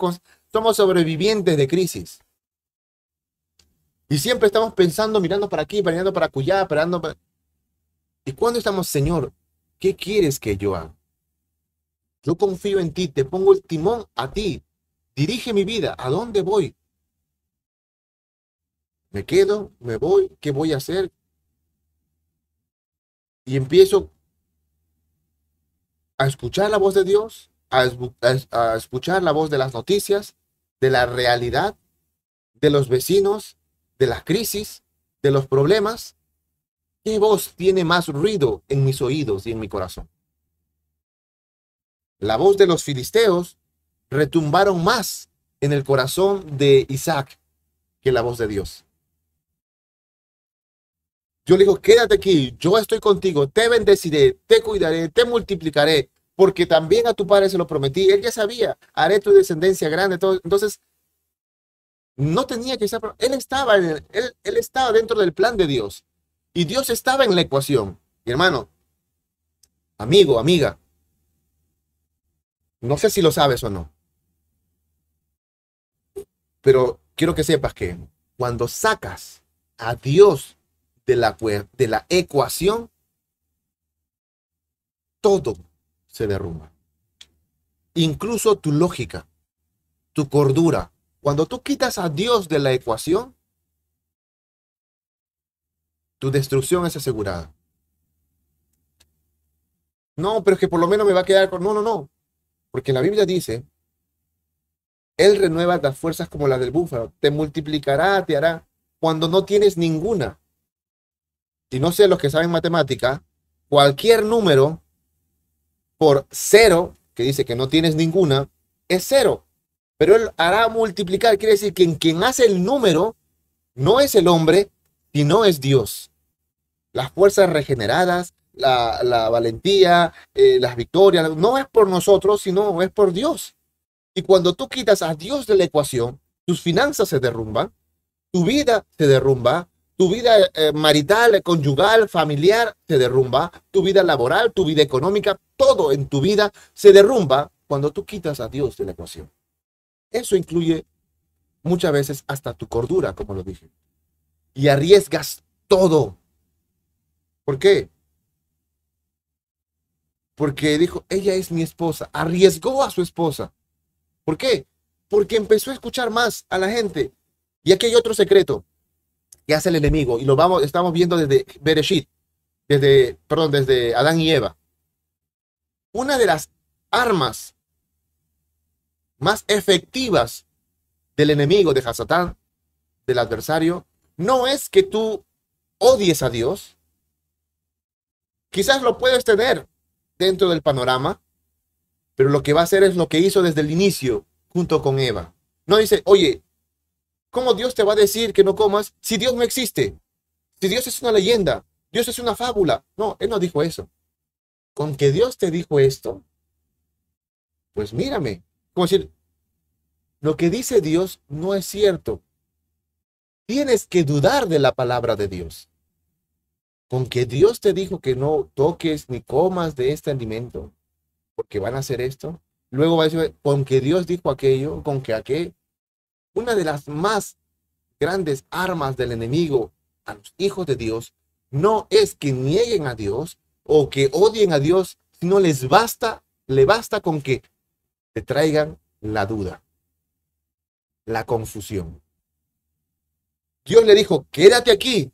somos sobrevivientes de crisis. Y siempre estamos pensando, mirando para aquí, mirando para acullá, esperando. Para... ¿Y cuando estamos, Señor, qué quieres que yo haga? Yo confío en ti, te pongo el timón a ti. Dirige mi vida, ¿a dónde voy? ¿Me quedo? ¿Me voy? ¿Qué voy a hacer? y empiezo a escuchar la voz de Dios, a, escuchar la voz de las noticias, de la realidad, de los vecinos, de las crisis, de los problemas. ¿Qué voz tiene más ruido en mis oídos y en mi corazón? La voz de los filisteos retumbaron más en el corazón de Isaac que la voz de Dios. Yo le digo, quédate aquí, yo estoy contigo, te bendeciré, te cuidaré, te multiplicaré, porque también a tu padre se lo prometí. Él ya sabía, haré tu descendencia grande. Entonces, no tenía que estar, él estaba, en él, él estaba dentro del plan de Dios y Dios estaba en la ecuación. Y hermano, amigo, amiga, no sé si lo sabes o no, pero quiero que sepas que cuando sacas a Dios de la, de la ecuación, todo se derrumba. Incluso tu lógica, tu cordura. Cuando tú quitas a Dios de la ecuación, tu destrucción es asegurada. No, pero es que por lo menos me va a quedar con... No, no, no. Porque la Biblia dice, Él renueva las fuerzas como las del búfalo. Te multiplicará, te hará. Cuando no tienes ninguna si no sé los que saben matemática, cualquier número por cero, que dice que no tienes ninguna, es cero. Pero él hará multiplicar, quiere decir que en quien hace el número no es el hombre, sino es Dios. Las fuerzas regeneradas, la, valentía, eh, las victorias, no es por nosotros, sino es por Dios. Y cuando tú quitas a Dios de la ecuación, tus finanzas se derrumban, tu vida se derrumba, tu vida eh, marital, conyugal, familiar se derrumba, tu vida laboral, tu vida económica, todo en tu vida se derrumba cuando tú quitas a Dios de la ecuación. Eso incluye muchas veces hasta tu cordura, como lo dije. Y arriesgas todo. ¿Por qué? Porque dijo, ella es mi esposa. Arriesgó a su esposa. ¿Por qué? Porque empezó a escuchar más a la gente. Y aquí hay otro secreto que hace el enemigo. Y lo vamos, estamos viendo desde Bereshit, desde, perdón, desde Adán y Eva. Una de las armas más efectivas del enemigo, de Hasatán, del adversario, no es que tú odies a Dios. Quizás lo puedes tener dentro del panorama, pero lo que va a hacer es lo que hizo desde el inicio junto con Eva. No dice, oye, ¿cómo Dios te va a decir que no comas si Dios no existe? Si Dios es una leyenda, Dios es una fábula. No, Él no dijo eso. Con que Dios te dijo esto, pues mírame. Como decir, lo que dice Dios no es cierto. Tienes que dudar de la palabra de Dios. Con que Dios te dijo que no toques ni comas de este alimento, porque van a hacer esto. Luego va a decir, con que Dios dijo aquello, con que aquel. Una de las más grandes armas del enemigo a los hijos de Dios no es que nieguen a Dios o que odien a Dios, sino les basta, le basta con que te traigan la duda, la confusión. Dios le dijo, quédate aquí,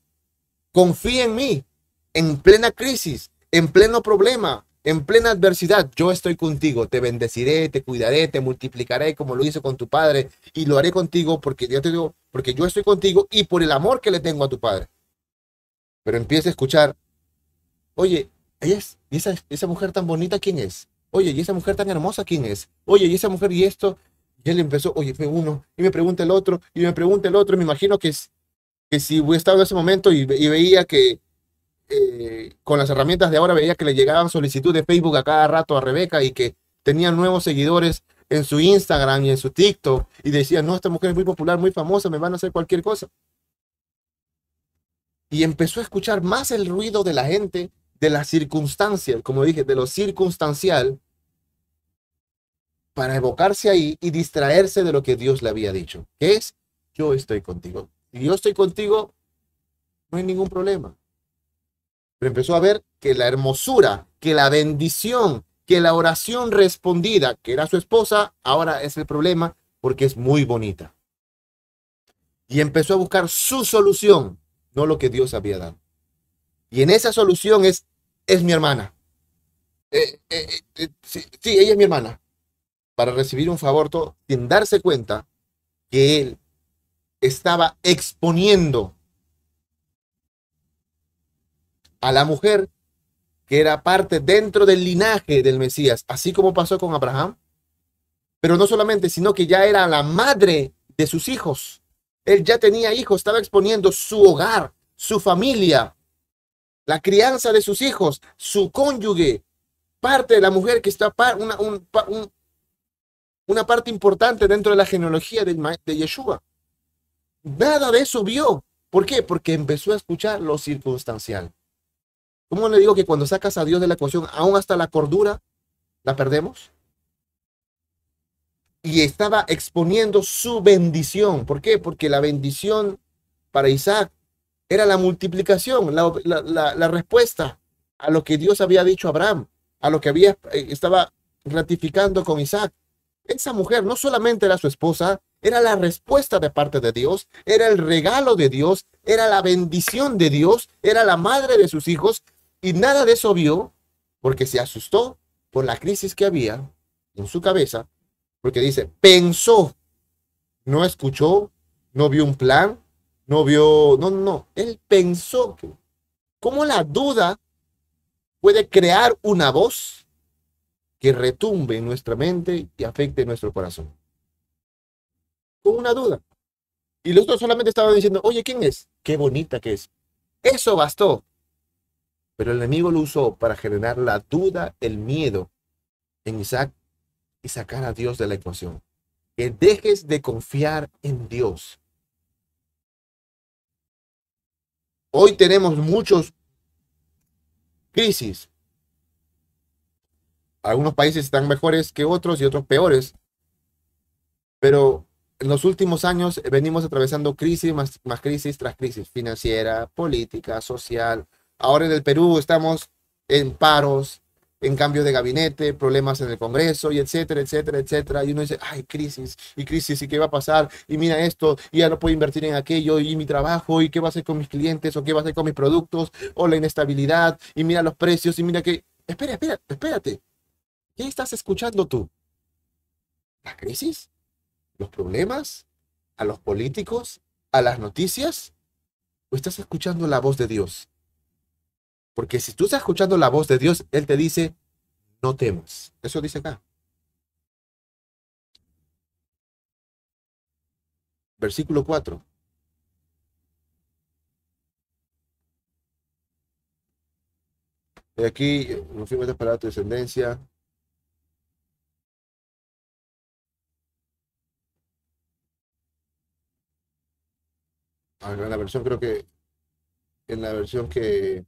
confía en mí, en plena crisis, en pleno problema, en plena adversidad, yo estoy contigo, te bendeciré, te cuidaré, te multiplicaré como lo hice con tu padre y lo haré contigo porque yo te digo, porque yo estoy contigo y por el amor que le tengo a tu padre. Pero empieza a escuchar, oye, ¿y esa, esa mujer tan bonita quién es? Oye, ¿y esa mujer tan hermosa quién es? Oye, ¿y esa mujer y esto? Y él empezó, oye, fue uno, y me pregunta el otro, y me pregunta el otro, y me imagino que, que si hubiera estado en ese momento y, veía que eh, con las herramientas de ahora veía que le llegaban solicitudes de Facebook a cada rato a Rebeca y que tenía nuevos seguidores en su Instagram y en su TikTok y decía, no, esta mujer es muy popular, muy famosa, me van a hacer cualquier cosa. Y empezó a escuchar más el ruido de la gente, de la circunstancia, como dije, de lo circunstancial, para evocarse ahí y distraerse de lo que Dios le había dicho, que es, yo estoy contigo. Si yo estoy contigo, no hay ningún problema. Pero empezó a ver que la hermosura, que la bendición, que la oración respondida, que era su esposa, ahora es el problema porque es muy bonita. Y empezó a buscar su solución, no lo que Dios había dado. Y en esa solución es, es mi hermana. Eh, eh, eh, sí, ella es mi hermana. Para recibir un favor todo, sin darse cuenta que él estaba exponiendo a la mujer que era parte dentro del linaje del Mesías, así como pasó con Abraham. Pero no solamente, sino que ya era la madre de sus hijos. Él ya tenía hijos, estaba exponiendo su hogar, su familia, la crianza de sus hijos, su cónyuge, parte de la mujer que está una, una parte importante dentro de la genealogía de, de Yeshua. Nada de eso vio. ¿Por qué? Porque empezó a escuchar lo circunstancial. ¿Cómo le digo que cuando sacas a Dios de la ecuación, aún hasta la cordura, la perdemos? Y estaba exponiendo su bendición. ¿Por qué? Porque la bendición para Isaac era la multiplicación, la, respuesta a lo que Dios había dicho a Abraham, a lo que había, eh, estaba ratificando con Isaac. Esa mujer no solamente era su esposa, era la respuesta de parte de Dios, era el regalo de Dios, era la bendición de Dios, era la madre de sus hijos, y nada de eso vio porque se asustó por la crisis que había en su cabeza, porque dice, pensó, no escuchó, no vio un plan, no vio, no, no, él pensó que, ¿cómo la duda puede crear una voz que retumbe en nuestra mente y afecte nuestro corazón? Con una duda. Y los otros solamente estaban diciendo, oye, ¿quién es? Qué bonita que es. Eso bastó pero el enemigo lo usó para generar la duda, el miedo en Isaac y sacar a Dios de la ecuación. Que dejes de confiar en Dios. Hoy tenemos muchos crisis. Algunos países están mejores que otros y otros peores. Pero en los últimos años venimos atravesando crisis más, más crisis tras crisis financiera, política, social, Ahora en el Perú estamos en paros, en cambio de gabinete, problemas en el Congreso y etcétera, etcétera, etcétera. Y uno dice, ay, crisis y crisis y qué va a pasar y mira esto y ya no puedo invertir en aquello y mi trabajo y qué va a hacer con mis clientes o qué va a hacer con mis productos o la inestabilidad y mira los precios y mira que... Espera, espera, espérate. ¿Qué estás escuchando tú? la crisis, los problemas, a los políticos, a las noticias? ¿O estás escuchando la voz de Dios? Porque si tú estás escuchando la voz de Dios, Él te dice, no temas. Eso dice acá. Versículo 4. Y aquí, no fuimos a esperar tu descendencia. Ah, en la versión creo que, en la versión que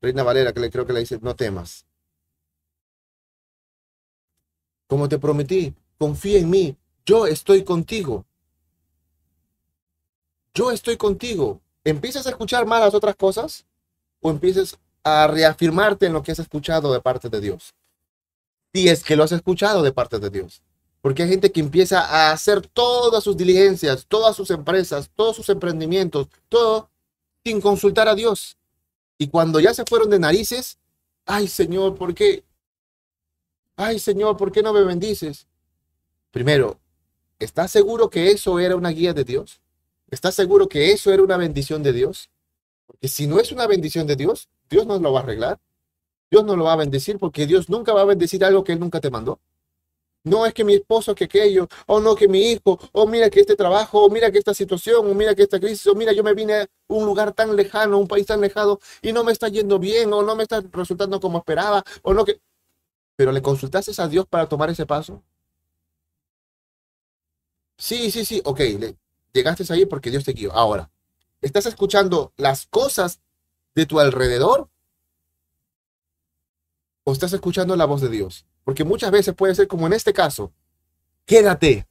Reina Valera, que le creo que le dice, no temas. Como te prometí, confía en mí, yo estoy contigo. Yo estoy contigo. ¿Empiezas a escuchar más las otras cosas? ¿O empiezas a reafirmarte en lo que has escuchado de parte de Dios? Si es que lo has escuchado de parte de Dios. Porque hay gente que empieza a hacer todas sus diligencias, todas sus empresas, todos sus emprendimientos, todo sin consultar a Dios. Y cuando ya se fueron de narices, ay Señor, ¿por qué? Ay Señor, ¿por qué no me bendices? Primero, ¿estás seguro que eso era una guía de Dios? ¿Estás seguro que eso era una bendición de Dios? Porque si no es una bendición de Dios, Dios no lo va a arreglar. Dios no lo va a bendecir porque Dios nunca va a bendecir algo que Él nunca te mandó. No es que mi esposo, que aquello, o no que mi hijo, o mira que este trabajo, o mira que esta situación, o mira que esta crisis, o mira yo me vine a un lugar tan lejano, un país tan lejano, y no me está yendo bien, o no me está resultando como esperaba, o no que... Pero le consultaste a Dios para tomar ese paso. Sí, sí, sí, ok, llegaste ahí porque Dios te guió. Ahora, ¿estás escuchando las cosas de tu alrededor? ¿O estás escuchando la voz de Dios? Porque muchas veces puede ser como en este caso, quédate.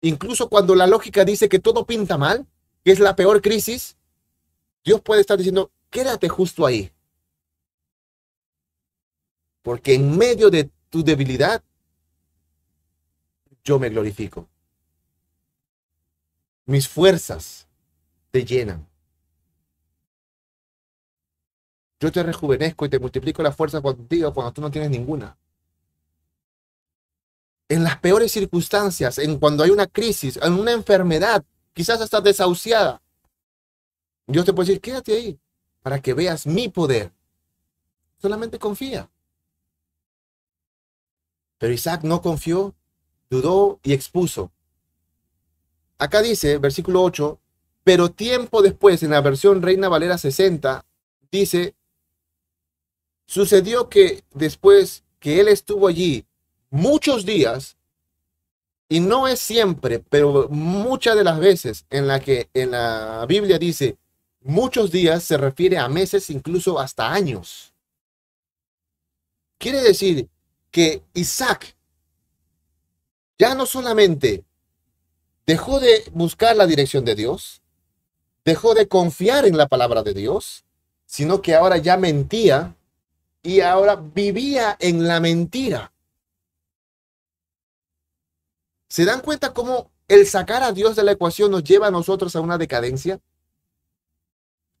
Incluso cuando la lógica dice que todo pinta mal, que es la peor crisis, Dios puede estar diciendo, quédate justo ahí. Porque en medio de tu debilidad, yo me glorifico. Mis fuerzas te llenan. Yo te rejuvenezco y te multiplico la fuerza contigo cuando tú no tienes ninguna. En las peores circunstancias, en cuando hay una crisis, en una enfermedad, quizás estás desahuciada. Dios te puede decir, quédate ahí para que veas mi poder. Solamente confía. Pero Isaac no confió, dudó y expuso. Acá dice, versículo 8, pero tiempo después, en la versión Reina Valera 60, dice, Sucedió que después que él estuvo allí muchos días, y no es siempre, pero muchas de las veces en la que en la Biblia dice muchos días se refiere a meses, incluso hasta años. Quiere decir que Isaac ya no solamente dejó de buscar la dirección de Dios, dejó de confiar en la palabra de Dios, sino que ahora ya mentía y ahora vivía en la mentira. ¿Se dan cuenta cómo el sacar a Dios de la ecuación nos lleva a nosotros a una decadencia?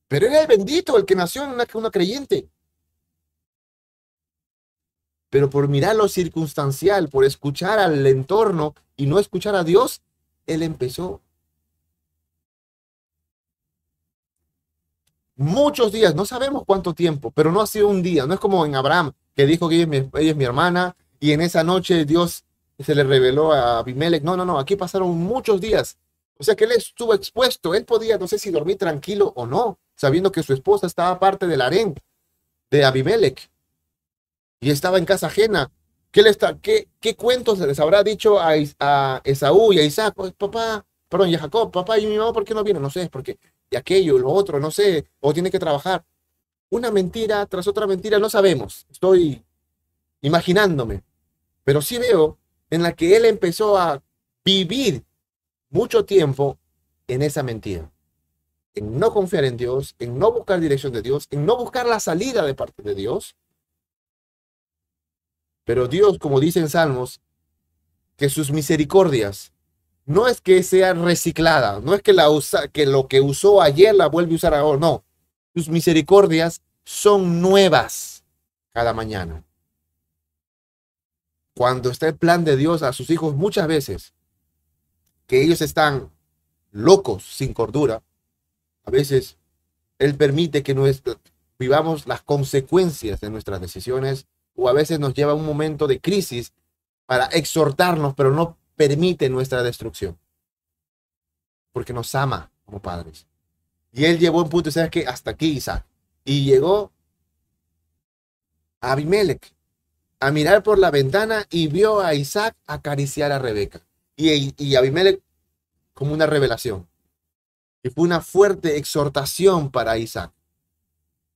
Pero era el bendito, el que nació en una, una creyente. Pero por mirar lo circunstancial, por escuchar al entorno y no escuchar a Dios, él empezó muchos días, no sabemos cuánto tiempo, pero no ha sido un día, no es como en Abraham, que dijo que ella es mi, hermana y en esa noche Dios se le reveló a Abimelech. No, no, no, aquí pasaron muchos días. O sea que él estuvo expuesto, él podía, no sé si dormir tranquilo o no, sabiendo que su esposa estaba parte del harén de Abimelech y estaba en casa ajena. ¿Qué, le está, qué, qué cuentos les habrá dicho a, a Esaú y a Isaac? Pues, papá, perdón, y a Jacob, papá y mi mamá, ¿por qué no vino? No sé, es porque y aquello, lo otro, no sé, o tiene que trabajar. Una mentira tras otra mentira, no sabemos, estoy imaginándome, pero sí veo en la que él empezó a vivir mucho tiempo en esa mentira, en no confiar en Dios, en no buscar dirección de Dios, en no buscar la salida de parte de Dios. Pero Dios, como dicen Salmos, que sus misericordias no es que sea reciclada, no es que, la usa, que lo que usó ayer la vuelve a usar ahora, no. Sus misericordias son nuevas cada mañana. cuando está el plan de Dios a sus hijos muchas veces, que ellos están locos, sin cordura, a veces Él permite que vivamos las consecuencias de nuestras decisiones o a veces nos lleva a un momento de crisis para exhortarnos, pero no permite nuestra destrucción. Porque nos ama como padres. Y Él llevó un punto, ¿sabes que Hasta aquí, Isaac. Y llegó a Abimelech a mirar por la ventana y vio a Isaac acariciar a Rebeca. Y, y Abimelech como una revelación. Y fue una fuerte exhortación para Isaac.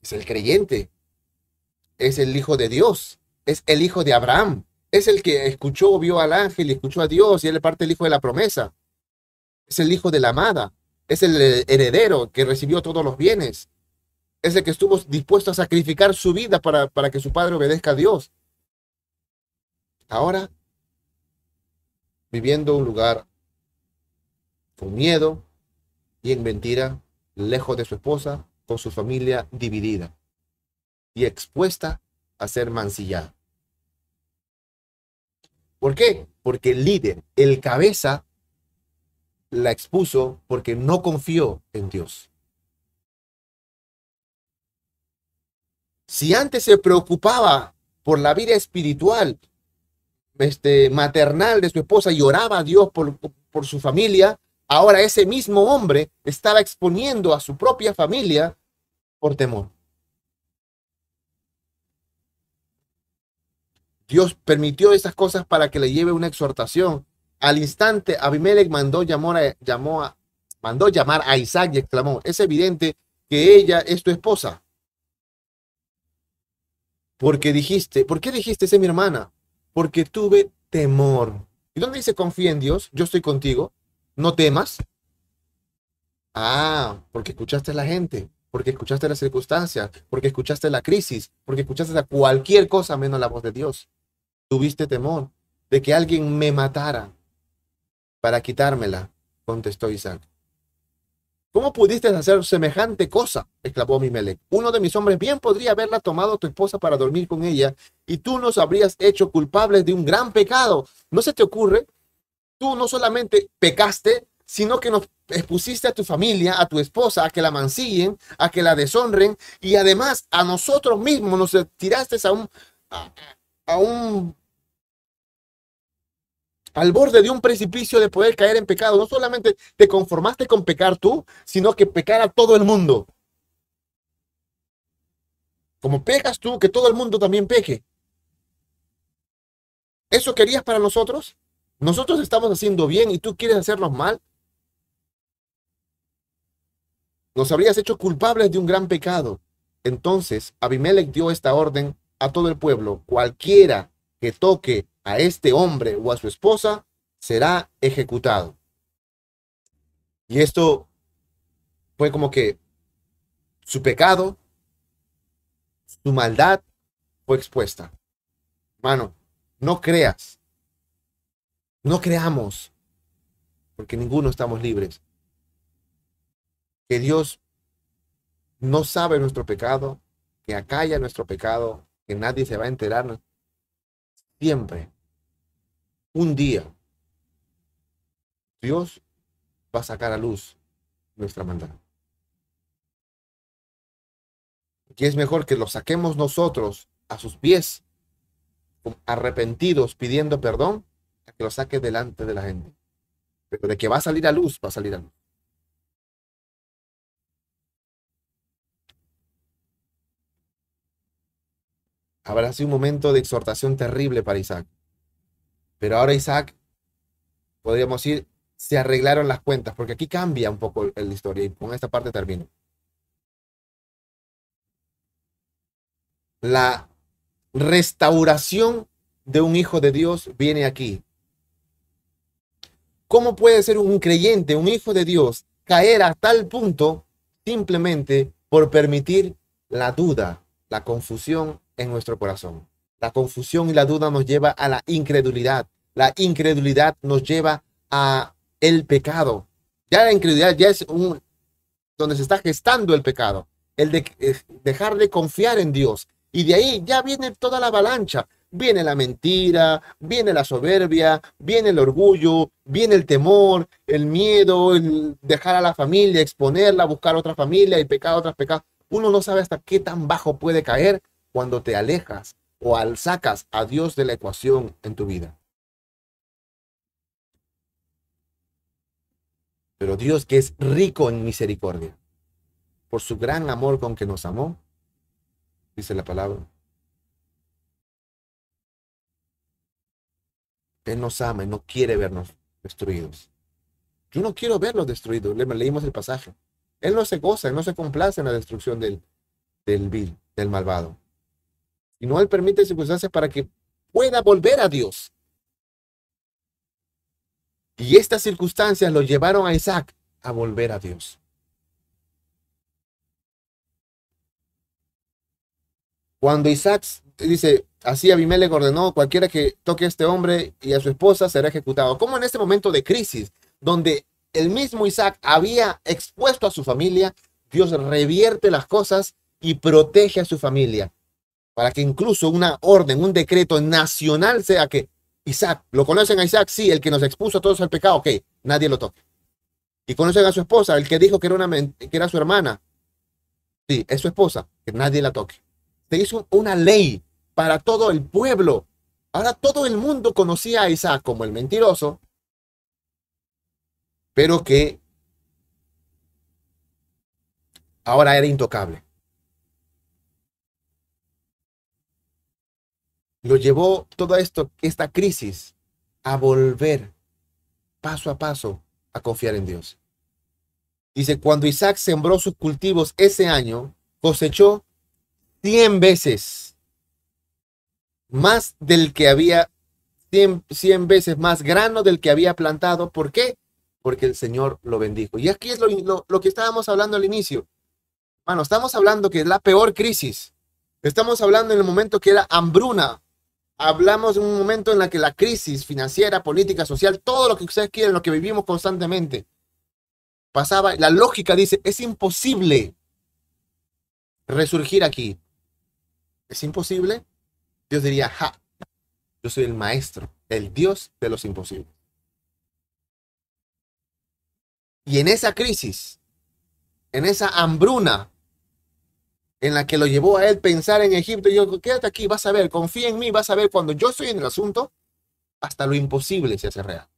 Es el creyente. Es el hijo de Dios. Es el hijo de Abraham. Es el que escuchó, vio al ángel y escuchó a Dios y él es parte del hijo de la promesa. Es el hijo de la amada. Es el heredero que recibió todos los bienes. Es el que estuvo dispuesto a sacrificar su vida para, para que su padre obedezca a Dios. Ahora, viviendo un lugar con miedo y en mentira, lejos de su esposa, con su familia dividida y expuesta a ser mancillada. ¿Por qué? Porque el líder, el cabeza, la expuso porque no confió en Dios. Si antes se preocupaba por la vida espiritual, este, maternal de su esposa y oraba a Dios por, por su familia, Ahora ese mismo hombre estaba exponiendo a su propia familia por temor. Dios permitió esas cosas para que le lleve una exhortación. Al instante, Abimelech mandó, llamó llamó mandó llamar a Isaac y exclamó, es evidente que ella es tu esposa. Porque dijiste, ¿por qué dijiste, es mi hermana? Porque tuve temor. ¿Y dónde dice confía en Dios? Yo estoy contigo no temas. Ah, porque escuchaste a la gente, porque escuchaste las circunstancias, porque escuchaste la crisis, porque escuchaste a cualquier cosa menos la voz de Dios. Tuviste temor de que alguien me matara para quitármela, contestó Isaac. ¿Cómo pudiste hacer semejante cosa? exclamó Mimelec. Uno de mis hombres bien podría haberla tomado tu esposa para dormir con ella, y tú nos habrías hecho culpables de un gran pecado. ¿No se te ocurre tú no solamente pecaste, sino que nos expusiste a tu familia, a tu esposa, a que la mancillen, a que la deshonren y además a nosotros mismos nos tiraste a un, a, un al borde de un precipicio de poder caer en pecado. No solamente te conformaste con pecar tú, sino que pecara todo el mundo. Como pecas tú, que todo el mundo también peque. ¿Eso querías para nosotros? Nosotros estamos haciendo bien y tú quieres hacernos mal. Nos habrías hecho culpables de un gran pecado. Entonces Abimelech dio esta orden a todo el pueblo. Cualquiera que toque a este hombre o a su esposa será ejecutado. Y esto fue como que su pecado, su maldad fue expuesta. Hermano, no creas no creamos, porque ninguno estamos libres. Que Dios no sabe nuestro pecado, que acalla nuestro pecado, que nadie se va a enterar. Siempre, un día, Dios va a sacar a luz nuestra maldad. Y es mejor que lo saquemos nosotros a sus pies, arrepentidos, pidiendo perdón, que lo saque delante de la gente. Pero de que va a salir a luz, va a salir a luz. Habrá sido un momento de exhortación terrible para Isaac. Pero ahora Isaac, podríamos decir, se arreglaron las cuentas, porque aquí cambia un poco la historia y con esta parte termino. La restauración de un hijo de Dios viene aquí. ¿Cómo puede ser un creyente, un hijo de Dios, caer a tal punto simplemente por permitir la duda, la confusión en nuestro corazón? La confusión y la duda nos lleva a la incredulidad. La incredulidad nos lleva a el pecado. Ya la incredulidad ya es un donde se está gestando el pecado, el de dejar de confiar en Dios. Y de ahí ya viene toda la avalancha. viene la mentira, viene la soberbia, viene el orgullo, viene el temor, el miedo, el dejar a la familia, exponerla, buscar otra familia y pecar otras pecados. Uno no sabe hasta qué tan bajo puede caer cuando te alejas o al sacas a Dios de la ecuación en tu vida. Pero Dios que es rico en misericordia, por su gran amor con que nos amó, dice la palabra. Él nos ama y no quiere vernos destruidos. Yo no quiero verlos destruidos. Le leímos el pasaje. Él no se goza, él no se complace en la destrucción del, del vil, del malvado. Y no él permite circunstancias para que pueda volver a Dios. Y estas circunstancias lo llevaron a Isaac a volver a Dios. Cuando Isaac dice, así Abimelech ordenó, cualquiera que toque a este hombre y a su esposa será ejecutado. Como en este momento de crisis, donde el mismo Isaac había expuesto a su familia, Dios revierte las cosas y protege a su familia. Para que incluso una orden, un decreto nacional sea que Isaac, ¿lo conocen a Isaac? Sí, el que nos expuso a todos al pecado, ok, nadie lo toque. Y conocen a su esposa, el que dijo que era, una, que era su hermana. Sí, es su esposa, que nadie la toque se hizo una ley para todo el pueblo. Ahora todo el mundo conocía a Isaac como el mentiroso, pero que ahora era intocable. Lo llevó toda esta crisis a volver paso a paso a confiar en Dios. Dice, cuando Isaac sembró sus cultivos ese año, cosechó 100 veces más del que había, 100, veces más grano del que había plantado. ¿Por qué? Porque el Señor lo bendijo. Y aquí es lo, lo que estábamos hablando al inicio. Bueno, estamos hablando que es la peor crisis. Estamos hablando en el momento que era hambruna. Hablamos de un momento en la que la crisis financiera, política, social, todo lo que ustedes quieren, lo que vivimos constantemente, pasaba. La lógica dice, es imposible resurgir aquí es imposible, Dios diría, ja, yo soy el maestro, el Dios de los imposibles. Y en esa crisis, en esa hambruna en la que lo llevó a él pensar en Egipto, y yo, quédate aquí, vas a ver, confía en mí, vas a ver, cuando yo estoy en el asunto, hasta lo imposible se hace real.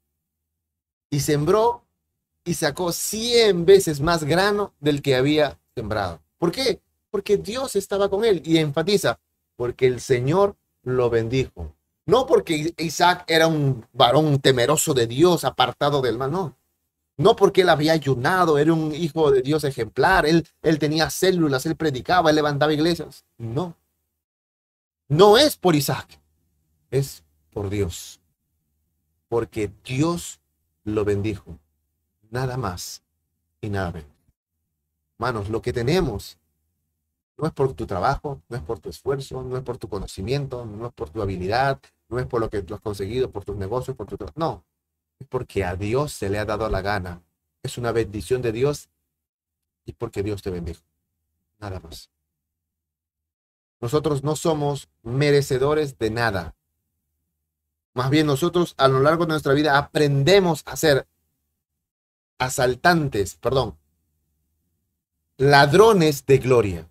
Y sembró y sacó cien veces más grano del que había sembrado. ¿Por qué? Porque Dios estaba con él y enfatiza, porque el Señor lo bendijo. No porque Isaac era un varón temeroso de Dios, apartado del mal, no. No porque él había ayunado, era un hijo de Dios ejemplar, él, él tenía células, él predicaba, él levantaba iglesias. No. No es por Isaac, es por Dios. Porque Dios lo bendijo. Nada más y nada menos. Manos, lo que tenemos no es por tu trabajo, no es por tu esfuerzo, no es por tu conocimiento, no es por tu habilidad, no es por lo que tú has conseguido, por tus negocios, por tu trabajo. No, porque a Dios se le ha dado la gana. Es una bendición de Dios y porque Dios te bendijo. Nada más. Nosotros no somos merecedores de nada. Más bien nosotros a lo largo de nuestra vida aprendemos a ser asaltantes, perdón, ladrones de gloria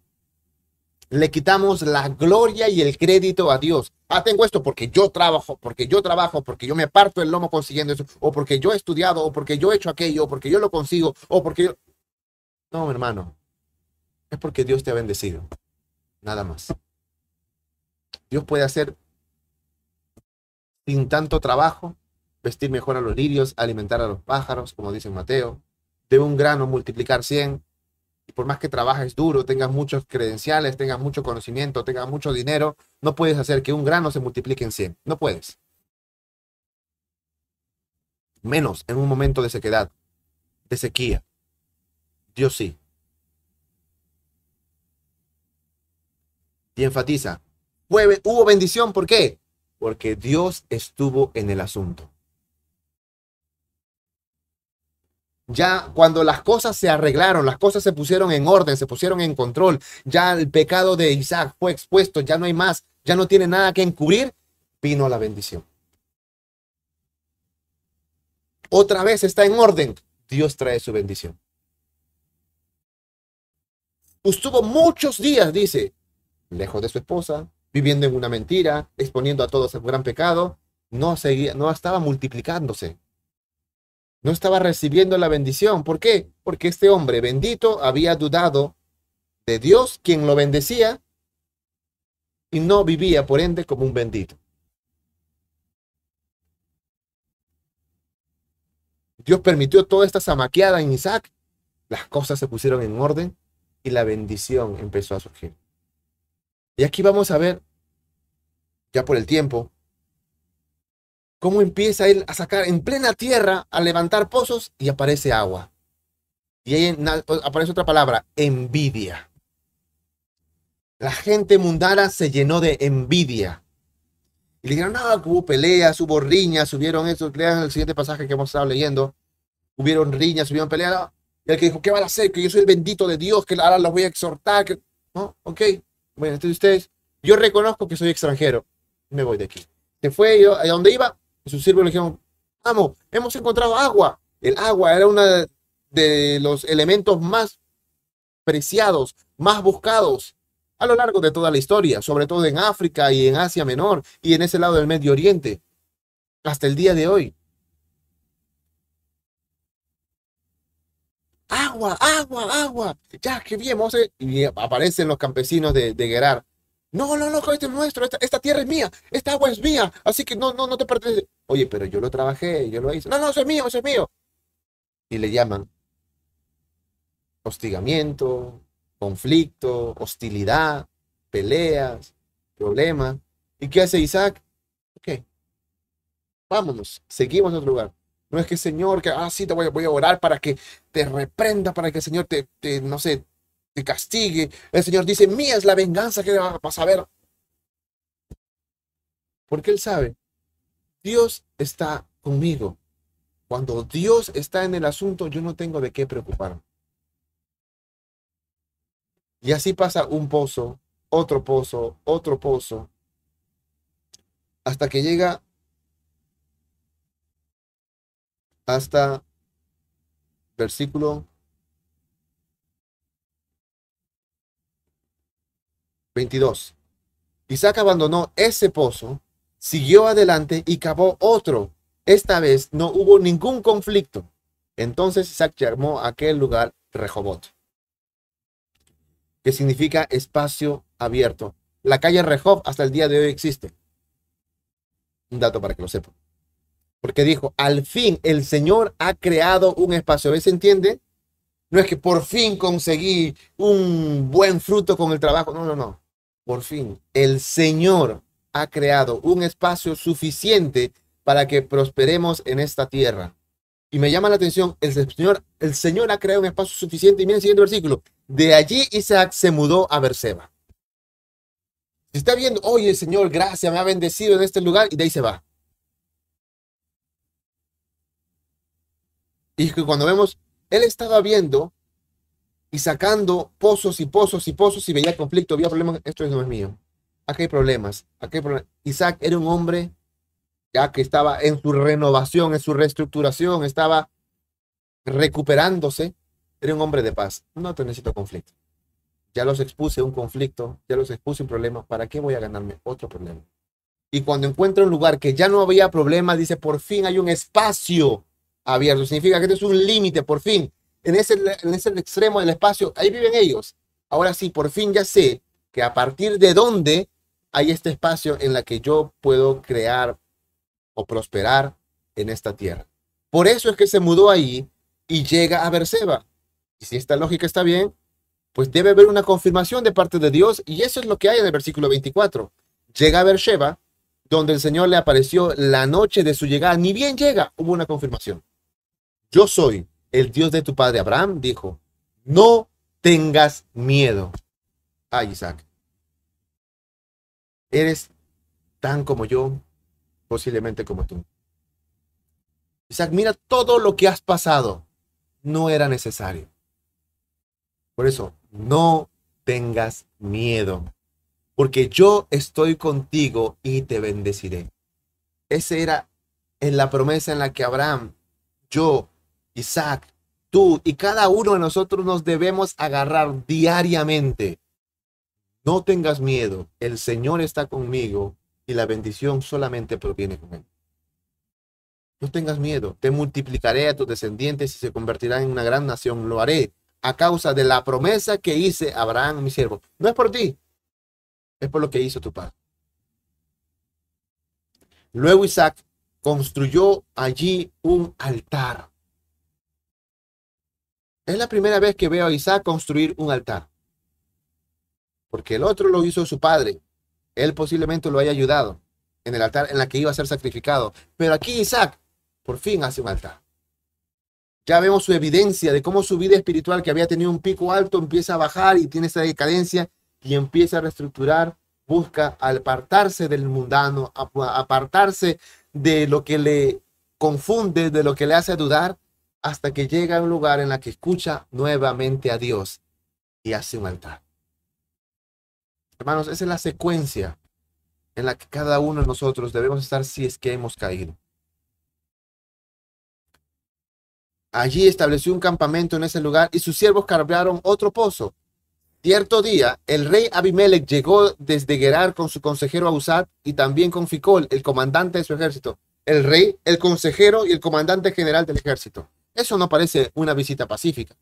le quitamos la gloria y el crédito a Dios. Ah, tengo esto porque yo trabajo, porque yo trabajo, porque yo me parto el lomo consiguiendo eso, o porque yo he estudiado, o porque yo he hecho aquello, o porque yo lo consigo, o porque yo... No, hermano, es porque Dios te ha bendecido. Nada más. Dios puede hacer sin tanto trabajo, vestir mejor a los lirios, alimentar a los pájaros, como dice Mateo, de un grano multiplicar cien, y por más que trabajes duro, tengas muchos credenciales, tengas mucho conocimiento, tengas mucho dinero, no puedes hacer que un grano se multiplique en 100. No puedes. Menos en un momento de sequedad, de sequía. Dios sí. Y enfatiza, hubo bendición, ¿por qué? Porque Dios estuvo en el asunto. Ya cuando las cosas se arreglaron, las cosas se pusieron en orden, se pusieron en control, ya el pecado de Isaac fue expuesto, ya no hay más, ya no tiene nada que encubrir, vino la bendición. Otra vez está en orden, Dios trae su bendición. Estuvo muchos días, dice, lejos de su esposa, viviendo en una mentira, exponiendo a todos a un gran pecado, no, seguía, no estaba multiplicándose. No estaba recibiendo la bendición. ¿Por qué? Porque este hombre bendito había dudado de Dios, quien lo bendecía, y no vivía, por ende, como un bendito. Dios permitió toda esta zamaqueada en Isaac. Las cosas se pusieron en orden y la bendición empezó a surgir. Y aquí vamos a ver, ya por el tiempo, cómo empieza él a sacar en plena tierra, a levantar pozos y aparece agua. Y ahí aparece otra palabra, envidia. La gente mundana se llenó de envidia. Y le dijeron, no, hubo peleas, hubo riñas, subieron eso. Lean el siguiente pasaje que hemos estado leyendo. Hubieron riñas, hubieron peleas. Y el que dijo, ¿qué van a hacer? Que yo soy el bendito de Dios, que ahora los voy a exhortar. Que... No, ok. Bueno, entonces ustedes, yo reconozco que soy extranjero. Me voy de aquí. Se fue, yo, a donde iba, sus siervos le dijeron, vamos, hemos encontrado agua. El agua era uno de los elementos más preciados, más buscados a lo largo de toda la historia, sobre todo en África y en Asia Menor y en ese lado del Medio Oriente, hasta el día de hoy. Agua, agua, agua. Ya, qué bien, Mose. Y aparecen los campesinos de, de. No, no, no, este es nuestro, esta, tierra es mía, esta agua es mía, así que no, no, no te pertenece. Oye, pero yo lo trabajé, yo lo hice. No, no, eso es mío, eso es mío. Y le llaman hostigamiento, conflicto, hostilidad, peleas, problemas. ¿Y qué hace Isaac? Ok, vámonos, seguimos a otro lugar. No es que Señor, que, ah, sí, te voy, voy a orar para que te reprenda, para que el Señor te, te, no sé, te castigue. El Señor dice, mía es la venganza que vas a ver. Porque Él sabe, Dios está conmigo. Cuando Dios está en el asunto, yo no tengo de qué preocuparme. Y así pasa un pozo, otro pozo, otro pozo, hasta que llega hasta versículo 22. Isaac abandonó ese pozo, siguió adelante y cavó otro. Esta vez no hubo ningún conflicto. Entonces Isaac llamó a aquel lugar Rehobot que significa espacio abierto. La calle Rehov hasta el día de hoy existe. Un dato para que lo sepan. Porque dijo, al fin el Señor ha creado un espacio. ¿Ves? ¿Se entiende? No es que por fin conseguí un buen fruto con el trabajo. No, no, no. Por fin el Señor ha creado un espacio suficiente para que prosperemos en esta tierra. Y me llama la atención, el Señor, el Señor ha creado un espacio suficiente. Y miren el siguiente versículo. De allí Isaac se mudó a Berseba. Si está viendo, oye, Señor, gracias, me ha bendecido en este lugar, y de ahí se va. Y que cuando vemos, él estaba viendo y sacando pozos y pozos y pozos y veía conflicto, había problemas. Esto no es mío. Aquí hay problemas. Hay. Isaac era un hombre ya que estaba en su renovación, en su reestructuración, estaba recuperándose, era un hombre de paz. No te necesito conflicto. Ya los expuse un conflicto, ya los expuse un problema, ¿para qué voy a ganarme otro problema? Y cuando encuentra un lugar que ya no había problema, dice, por fin hay un espacio abierto. Significa que este es un límite, por fin. En ese, en ese extremo del espacio, ahí viven ellos. Ahora sí, por fin ya sé que a partir de dónde hay este espacio en la que yo puedo crear o prosperar en esta tierra. Por eso es que se mudó ahí y llega a Berseba. Y si esta lógica está bien, pues debe haber una confirmación de parte de Dios y eso es lo que hay en el versículo 24. Llega a Beersheba, donde el Señor le apareció la noche de su llegada. Ni bien llega, hubo una confirmación. Yo soy el Dios de tu padre Abraham, dijo. No tengas miedo. Ay, Isaac. Eres tan como yo, posiblemente como tú. Isaac, mira todo lo que has pasado. No era necesario. Por eso, no tengas miedo, porque yo estoy contigo y te bendeciré. Esa era en la promesa en la que Abraham, yo, Isaac, tú y cada uno de nosotros nos debemos agarrar diariamente. No tengas miedo, el Señor está conmigo y la bendición solamente proviene con Él. No tengas miedo, te multiplicaré a tus descendientes y se convertirán en una gran nación. Lo haré a causa de la promesa que hice a Abraham, mi siervo. No es por ti, es por lo que hizo tu padre. Luego Isaac construyó allí un altar. Es la primera vez que veo a Isaac construir un altar. Porque el otro lo hizo su padre. Él posiblemente lo haya ayudado en el altar en la que iba a ser sacrificado. Pero aquí Isaac por fin hace un altar. Ya vemos su evidencia de cómo su vida espiritual, que había tenido un pico alto, empieza a bajar y tiene esa decadencia y empieza a reestructurar, busca apartarse del mundano, apartarse de lo que le confunde, de lo que le hace dudar, hasta que llega a un lugar en la que escucha nuevamente a Dios y hace un altar. Hermanos, esa es la secuencia en la que cada uno de nosotros debemos estar si es que hemos caído. Allí estableció un campamento en ese lugar y sus siervos cargaron otro pozo. Cierto día, el rey Abimelech llegó desde Gerar con su consejero Abusat y también con Ficol, el comandante de su ejército. El rey, el consejero y el comandante general del ejército. Eso no parece una visita pacífica.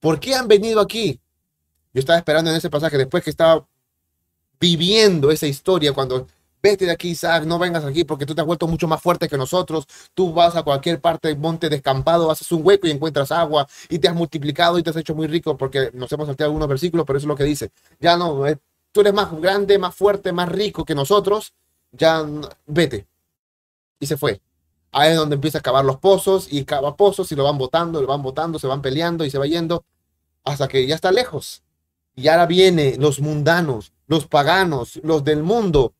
¿Por qué han venido aquí? Yo estaba esperando en ese pasaje, después que estaba viviendo esa historia, cuando vete de aquí, Isaac, no vengas aquí porque tú te has vuelto mucho más fuerte que nosotros. Tú vas a cualquier parte del monte descampado, haces un hueco y encuentras agua y te has multiplicado y te has hecho muy rico porque nos hemos salteado algunos versículos, pero eso es lo que dice. Ya no, eh, tú eres más grande, más fuerte, más rico que nosotros. Ya vete. Y se fue. Ahí es donde empieza a cavar los pozos y cava pozos y lo van botando, lo van botando, se van peleando y se va yendo hasta que ya está lejos. Y ahora vienen los mundanos, los paganos, los del mundo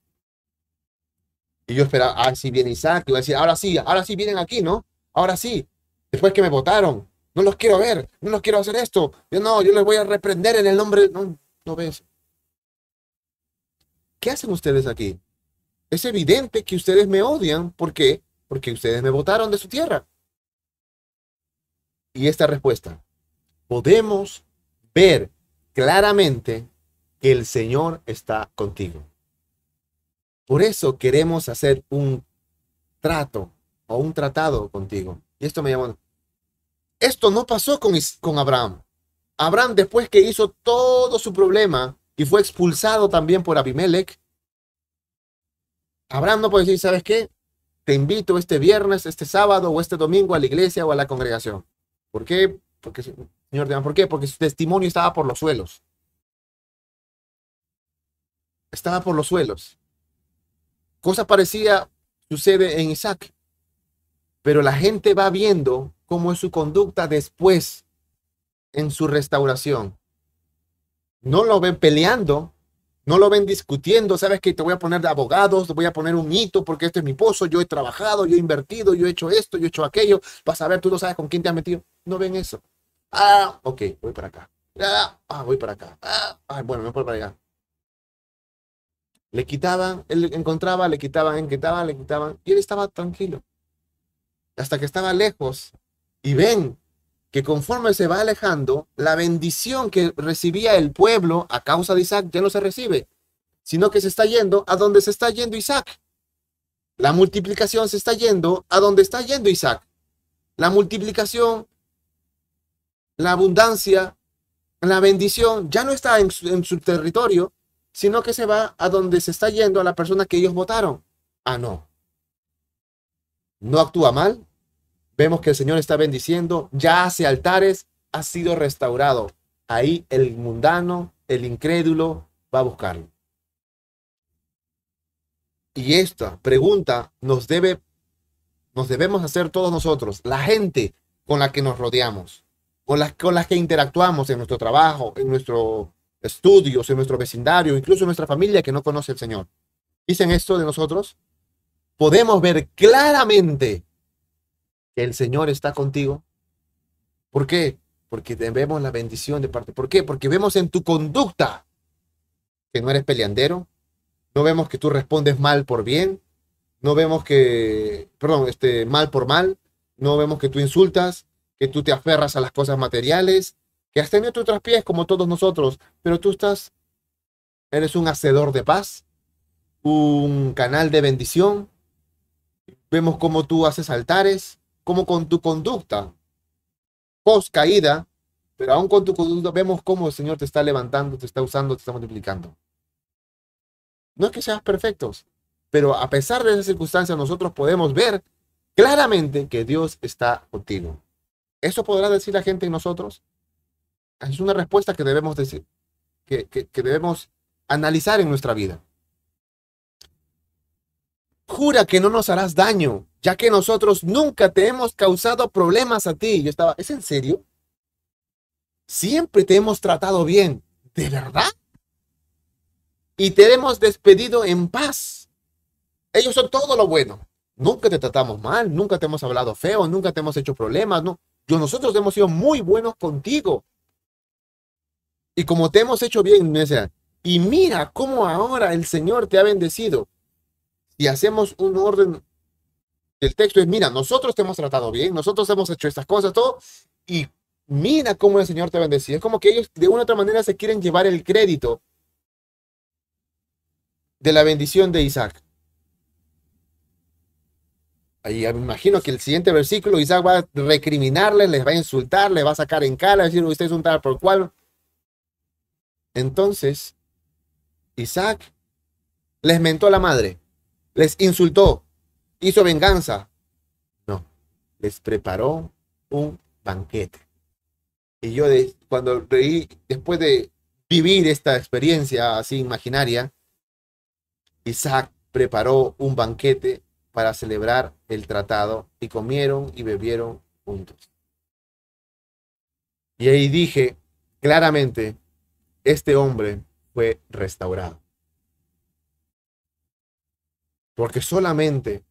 y yo esperaba, ah, sí viene Isaac, y a decir, ahora sí, ahora sí vienen aquí, ¿no? Ahora sí, después que me votaron, no los quiero ver, no los quiero hacer esto, yo no, yo les voy a reprender en el nombre, no, no ves. ¿Qué hacen ustedes aquí? Es evidente que ustedes me odian, ¿por qué? Porque ustedes me votaron de su tierra. Y esta respuesta, podemos ver claramente que el Señor está contigo. Por eso queremos hacer un trato o un tratado contigo. Y esto me llama. Esto no pasó con, con Abraham. Abraham, después que hizo todo su problema y fue expulsado también por Abimelech, Abraham no puede decir, ¿sabes qué? Te invito este viernes, este sábado o este domingo a la iglesia o a la congregación. ¿Por qué? Porque, señor, ¿por qué? Porque su testimonio estaba por los suelos. Estaba por los suelos. Cosa parecida sucede en Isaac. Pero la gente va viendo cómo es su conducta después en su restauración. No lo ven peleando, no lo ven discutiendo, sabes que te voy a poner de abogados, te voy a poner un hito porque este es mi pozo, yo he trabajado, yo he invertido, yo he hecho esto, yo he hecho aquello, vas a ver, tú no sabes con quién te has metido. No ven eso. Ah, ok, voy para acá. Ah, ah voy para acá. Ah, bueno, me voy para allá. Le quitaban, él encontraba, le quitaban, le quitaban, le quitaban, y él estaba tranquilo. Hasta que estaba lejos. Y ven que conforme se va alejando, la bendición que recibía el pueblo a causa de Isaac ya no se recibe, sino que se está yendo a donde se está yendo Isaac. La multiplicación se está yendo a donde está yendo Isaac. La multiplicación, la abundancia, la bendición ya no está en su territorio, sino que se va a donde se está yendo a la persona que ellos votaron. Ah, no. No actúa mal. Vemos que el Señor está bendiciendo, ya hace altares, ha sido restaurado. Ahí el mundano, el incrédulo, va a buscarlo. Y esta pregunta nos debe, nos debemos hacer todos nosotros, la gente con la que nos rodeamos, con las, con las que interactuamos en nuestro trabajo, en nuestro estudios, en nuestro vecindario, incluso en nuestra familia que no conoce al Señor. Dicen esto de nosotros. Podemos ver claramente el Señor está contigo. ¿Por qué? Porque vemos la bendición de parte. ¿Por qué? Porque vemos en tu conducta que no eres peleandero. No vemos que tú respondes mal por bien. no vemos que, perdón, este, mal por mal, no vemos que tú insultas, que tú te aferras a las cosas materiales, que has tenido tus pies como todos nosotros, pero tú estás, eres un hacedor de paz, un canal de bendición. Vemos cómo tú haces altares, cómo con tu conducta, post caída, pero aún con tu conducta vemos cómo el Señor te está levantando, te está usando, te está multiplicando. No es que seas perfectos, pero a pesar de esas circunstancias nosotros podemos ver claramente que Dios está contigo. ¿Eso podrá decir la gente en nosotros? Es una respuesta que debemos decir, que, que debemos analizar en nuestra vida. Jura que no nos harás daño, ya que nosotros nunca te hemos causado problemas a ti. Yo estaba, ¿es en serio? Siempre te hemos tratado bien, ¿de verdad? Y te hemos despedido en paz. Ellos son todo lo bueno. Nunca te tratamos mal, nunca te hemos hablado feo, nunca te hemos hecho problemas. No. Yo, nosotros hemos sido muy buenos contigo. Y como te hemos hecho bien, y mira cómo ahora el Señor te ha bendecido. Y hacemos un orden, el texto es, mira, nosotros te hemos tratado bien, nosotros hemos hecho estas cosas, todo, y mira cómo el Señor te ha bendecido. Es como que ellos de una u otra manera se quieren llevar el crédito de la bendición de Isaac. Ahí me imagino que el siguiente versículo Isaac va a recriminarles, les va a insultar, les va a sacar en cara, decir, usted es un tal por cual. Entonces, Isaac les mentó a la madre, les insultó, hizo venganza. No, les preparó un banquete. Y yo cuando leí, después de vivir esta experiencia así imaginaria, Isaac preparó un banquete para celebrar el tratado y comieron y bebieron juntos. Y ahí dije claramente, este hombre fue restaurado. Porque solamente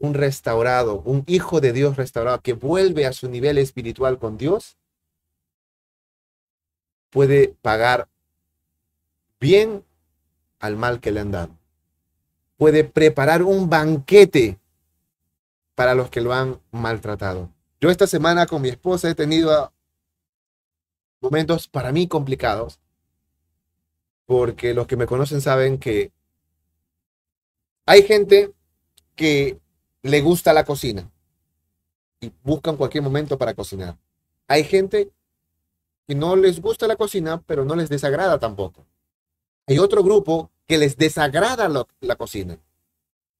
un restaurado, un hijo de Dios restaurado que vuelve a su nivel espiritual con Dios, puede pagar bien al mal que le han dado. Puede preparar un banquete para los que lo han maltratado. Yo esta semana con mi esposa he tenido momentos para mí complicados, porque los que me conocen saben que hay gente que le gusta la cocina y buscan cualquier momento para cocinar. Hay gente que no les gusta la cocina, pero no les desagrada tampoco. Hay otro grupo que les desagrada la cocina.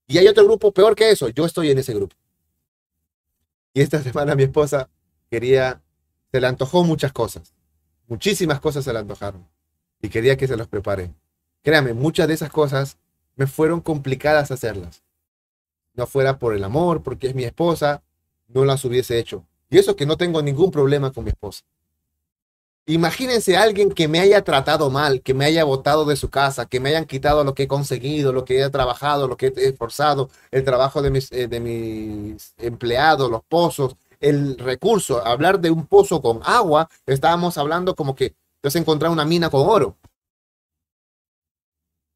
Y hay otro grupo peor que eso. Yo estoy en ese grupo. Y esta semana mi esposa quería, se le antojó muchas cosas. Muchísimas cosas se le antojaron. Y quería que se los prepare. Créame, muchas de esas cosas me fueron complicadas hacerlas. No fuera por el amor, porque es mi esposa, no las hubiese hecho. Y eso que no tengo ningún problema con mi esposa. Imagínense a alguien que me haya tratado mal, que me haya botado de su casa, que me hayan quitado lo que he conseguido, lo que he trabajado, lo que he esforzado, el trabajo de mis, eh, de mis empleados, los pozos, el recurso. Hablar de un pozo con agua, estábamos hablando como que has encontrar una mina con oro.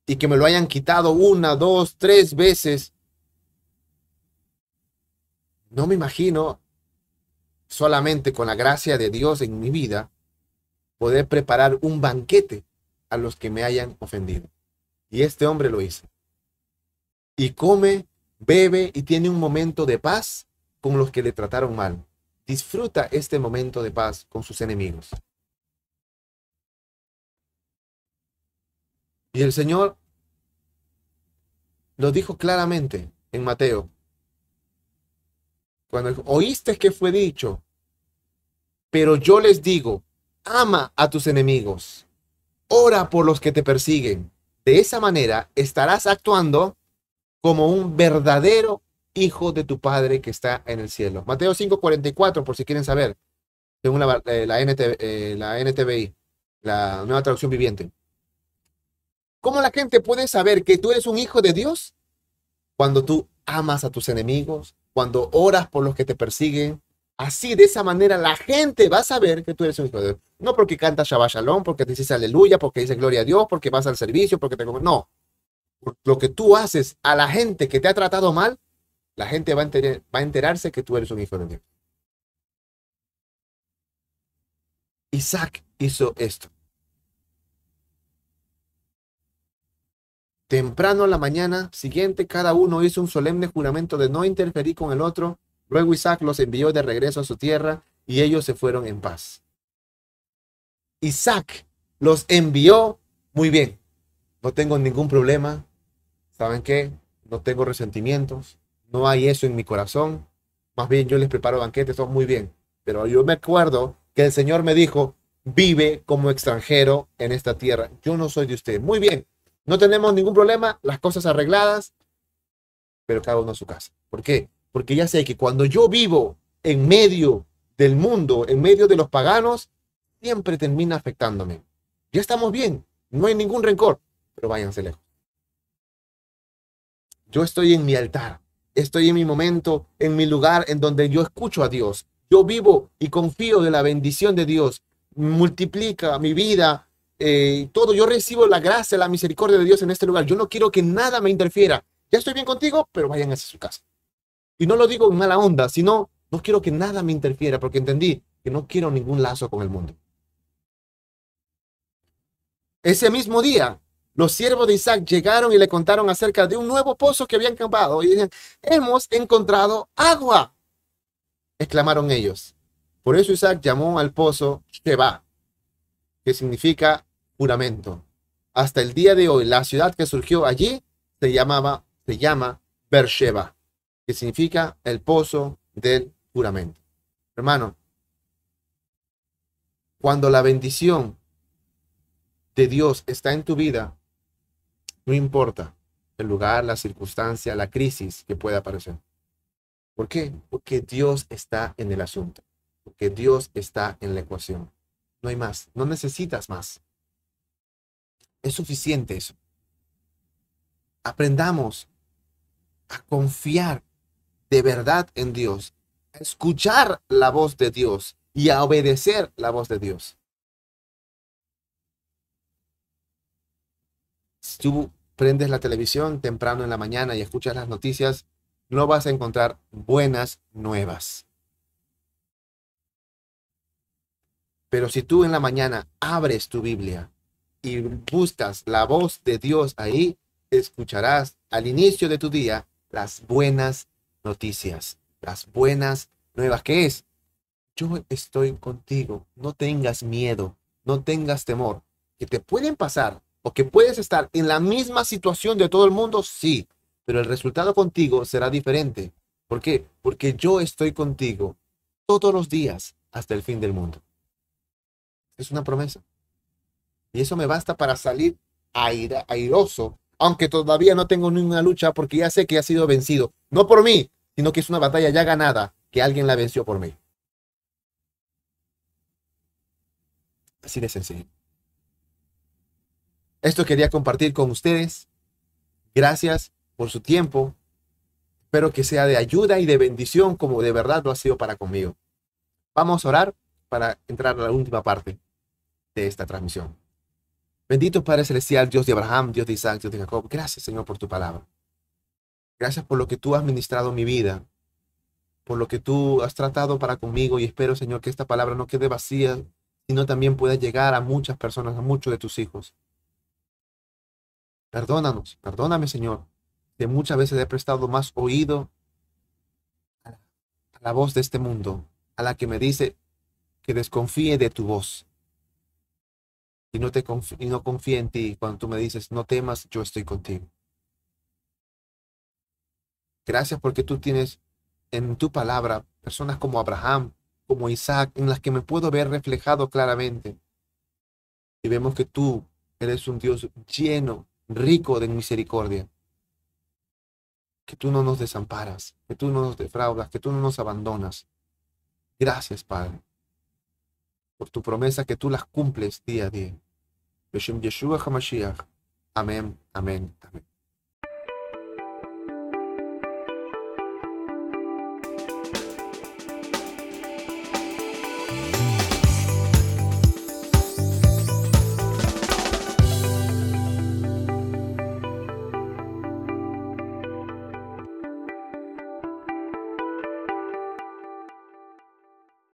Y que me lo hayan quitado una, dos, tres veces. No me imagino solamente con la gracia de Dios en mi vida poder preparar un banquete a los que me hayan ofendido. Y este hombre lo hizo. Y come, bebe y tiene un momento de paz con los que le trataron mal. Disfruta este momento de paz con sus enemigos. Y el Señor lo dijo claramente en Mateo. Cuando oíste que fue dicho, pero yo les digo, ama a tus enemigos, ora por los que te persiguen. De esa manera estarás actuando como un verdadero hijo de tu Padre que está en el cielo. Mateo 5:44, por si quieren saber, según la, eh, la, eh, la NTVI, la nueva traducción viviente. ¿Cómo la gente puede saber que tú eres un hijo de Dios? Cuando tú amas a tus enemigos, cuando oras por los que te persiguen, Así, de esa manera, la gente va a saber que tú eres un hijo de Dios. No porque cantas Shabbat Shalom, porque te dices aleluya, porque dices gloria a Dios, porque vas al servicio, porque te... No. lo que tú haces a la gente que te ha tratado mal, la gente va a, va a enterarse que tú eres un hijo de Dios. Isaac hizo esto. Temprano en la mañana siguiente, cada uno hizo un solemne juramento de no interferir con el otro. Luego Isaac los envió de regreso a su tierra y ellos se fueron en paz. Isaac los envió muy bien. No tengo ningún problema. ¿Saben qué? No tengo resentimientos. No hay eso en mi corazón. Más bien yo les preparo banquetes, son muy bien. Pero yo me acuerdo que el Señor me dijo, vive como extranjero en esta tierra. Yo no soy de usted. Muy bien, no tenemos ningún problema, las cosas arregladas, pero cada uno a su casa. ¿Por qué? Porque ya sé que cuando yo vivo en medio del mundo, en medio de los paganos, siempre termina afectándome. Ya estamos bien, no hay ningún rencor, pero váyanse lejos. Yo estoy en mi altar, estoy en mi momento, en mi lugar en donde yo escucho a Dios. Yo vivo y confío de la bendición de Dios multiplica mi vida, eh, todo. Yo recibo la gracia, la misericordia de Dios en este lugar. Yo no quiero que nada me interfiera. Ya estoy bien contigo, pero vayan hacia su casa. Y no lo digo en mala onda, sino no quiero que nada me interfiera porque entendí que no quiero ningún lazo con el mundo. Ese mismo día, los siervos de Isaac llegaron y le contaron acerca de un nuevo pozo que habían cavado y dijeron, hemos encontrado agua. Exclamaron ellos. Por eso Isaac llamó al pozo Sheba, que significa juramento. Hasta el día de hoy, la ciudad que surgió allí se llamaba, se llama Beersheba, que significa el pozo del juramento. Hermano, cuando la bendición de Dios está en tu vida, no importa el lugar, la circunstancia, la crisis que pueda aparecer. ¿Por qué? Porque Dios está en el asunto porque Dios está en la ecuación. No hay más, no necesitas más. Es suficiente eso. Aprendamos a confiar de verdad en Dios, a escuchar la voz de Dios y a obedecer la voz de Dios. Si tú prendes la televisión temprano en la mañana y escuchas las noticias, no vas a encontrar buenas nuevas. Pero si tú en la mañana abres tu Biblia y buscas la voz de Dios ahí, escucharás al inicio de tu día las buenas noticias, las buenas nuevas. ¿Qué es? Yo estoy contigo. No tengas miedo, no tengas temor. Que te pueden pasar o que puedes estar en la misma situación de todo el mundo, sí, pero el resultado contigo será diferente. ¿Por qué? Porque yo estoy contigo todos los días hasta el fin del mundo. Es una promesa. Y eso me basta para salir airoso, aunque todavía no tengo ninguna lucha porque ya sé que ha sido vencido. No por mí, sino que es una batalla ya ganada, que alguien la venció por mí. Así de sencillo. Esto quería compartir con ustedes. Gracias por su tiempo. Espero que sea de ayuda y de bendición como de verdad lo ha sido para conmigo. Vamos a orar para entrar a la última parte de esta transmisión. Bendito Padre Celestial, Dios de Abraham, Dios de Isaac, Dios de Jacob. Gracias, Señor, por tu palabra. Gracias por lo que tú has ministrado en mi vida, por lo que tú has tratado para conmigo y espero, Señor, que esta palabra no quede vacía, sino también pueda llegar a muchas personas, a muchos de tus hijos. Perdónanos, perdóname, Señor, que muchas veces he prestado más oído a la voz de este mundo, a la que me dice que desconfíe de tu voz y no, te y no confía en ti cuando tú me dices, no temas, yo estoy contigo. Gracias porque tú tienes en tu palabra personas como Abraham, como Isaac, en las que me puedo ver reflejado claramente. Y vemos que tú eres un Dios lleno, rico de misericordia. Que tú no nos desamparas, que tú no nos defraudas, que tú no nos abandonas. Gracias, Padre, por tu promesa que tú las cumples día a día. בשם ישוע המשיח, אמן, אמן, אמן.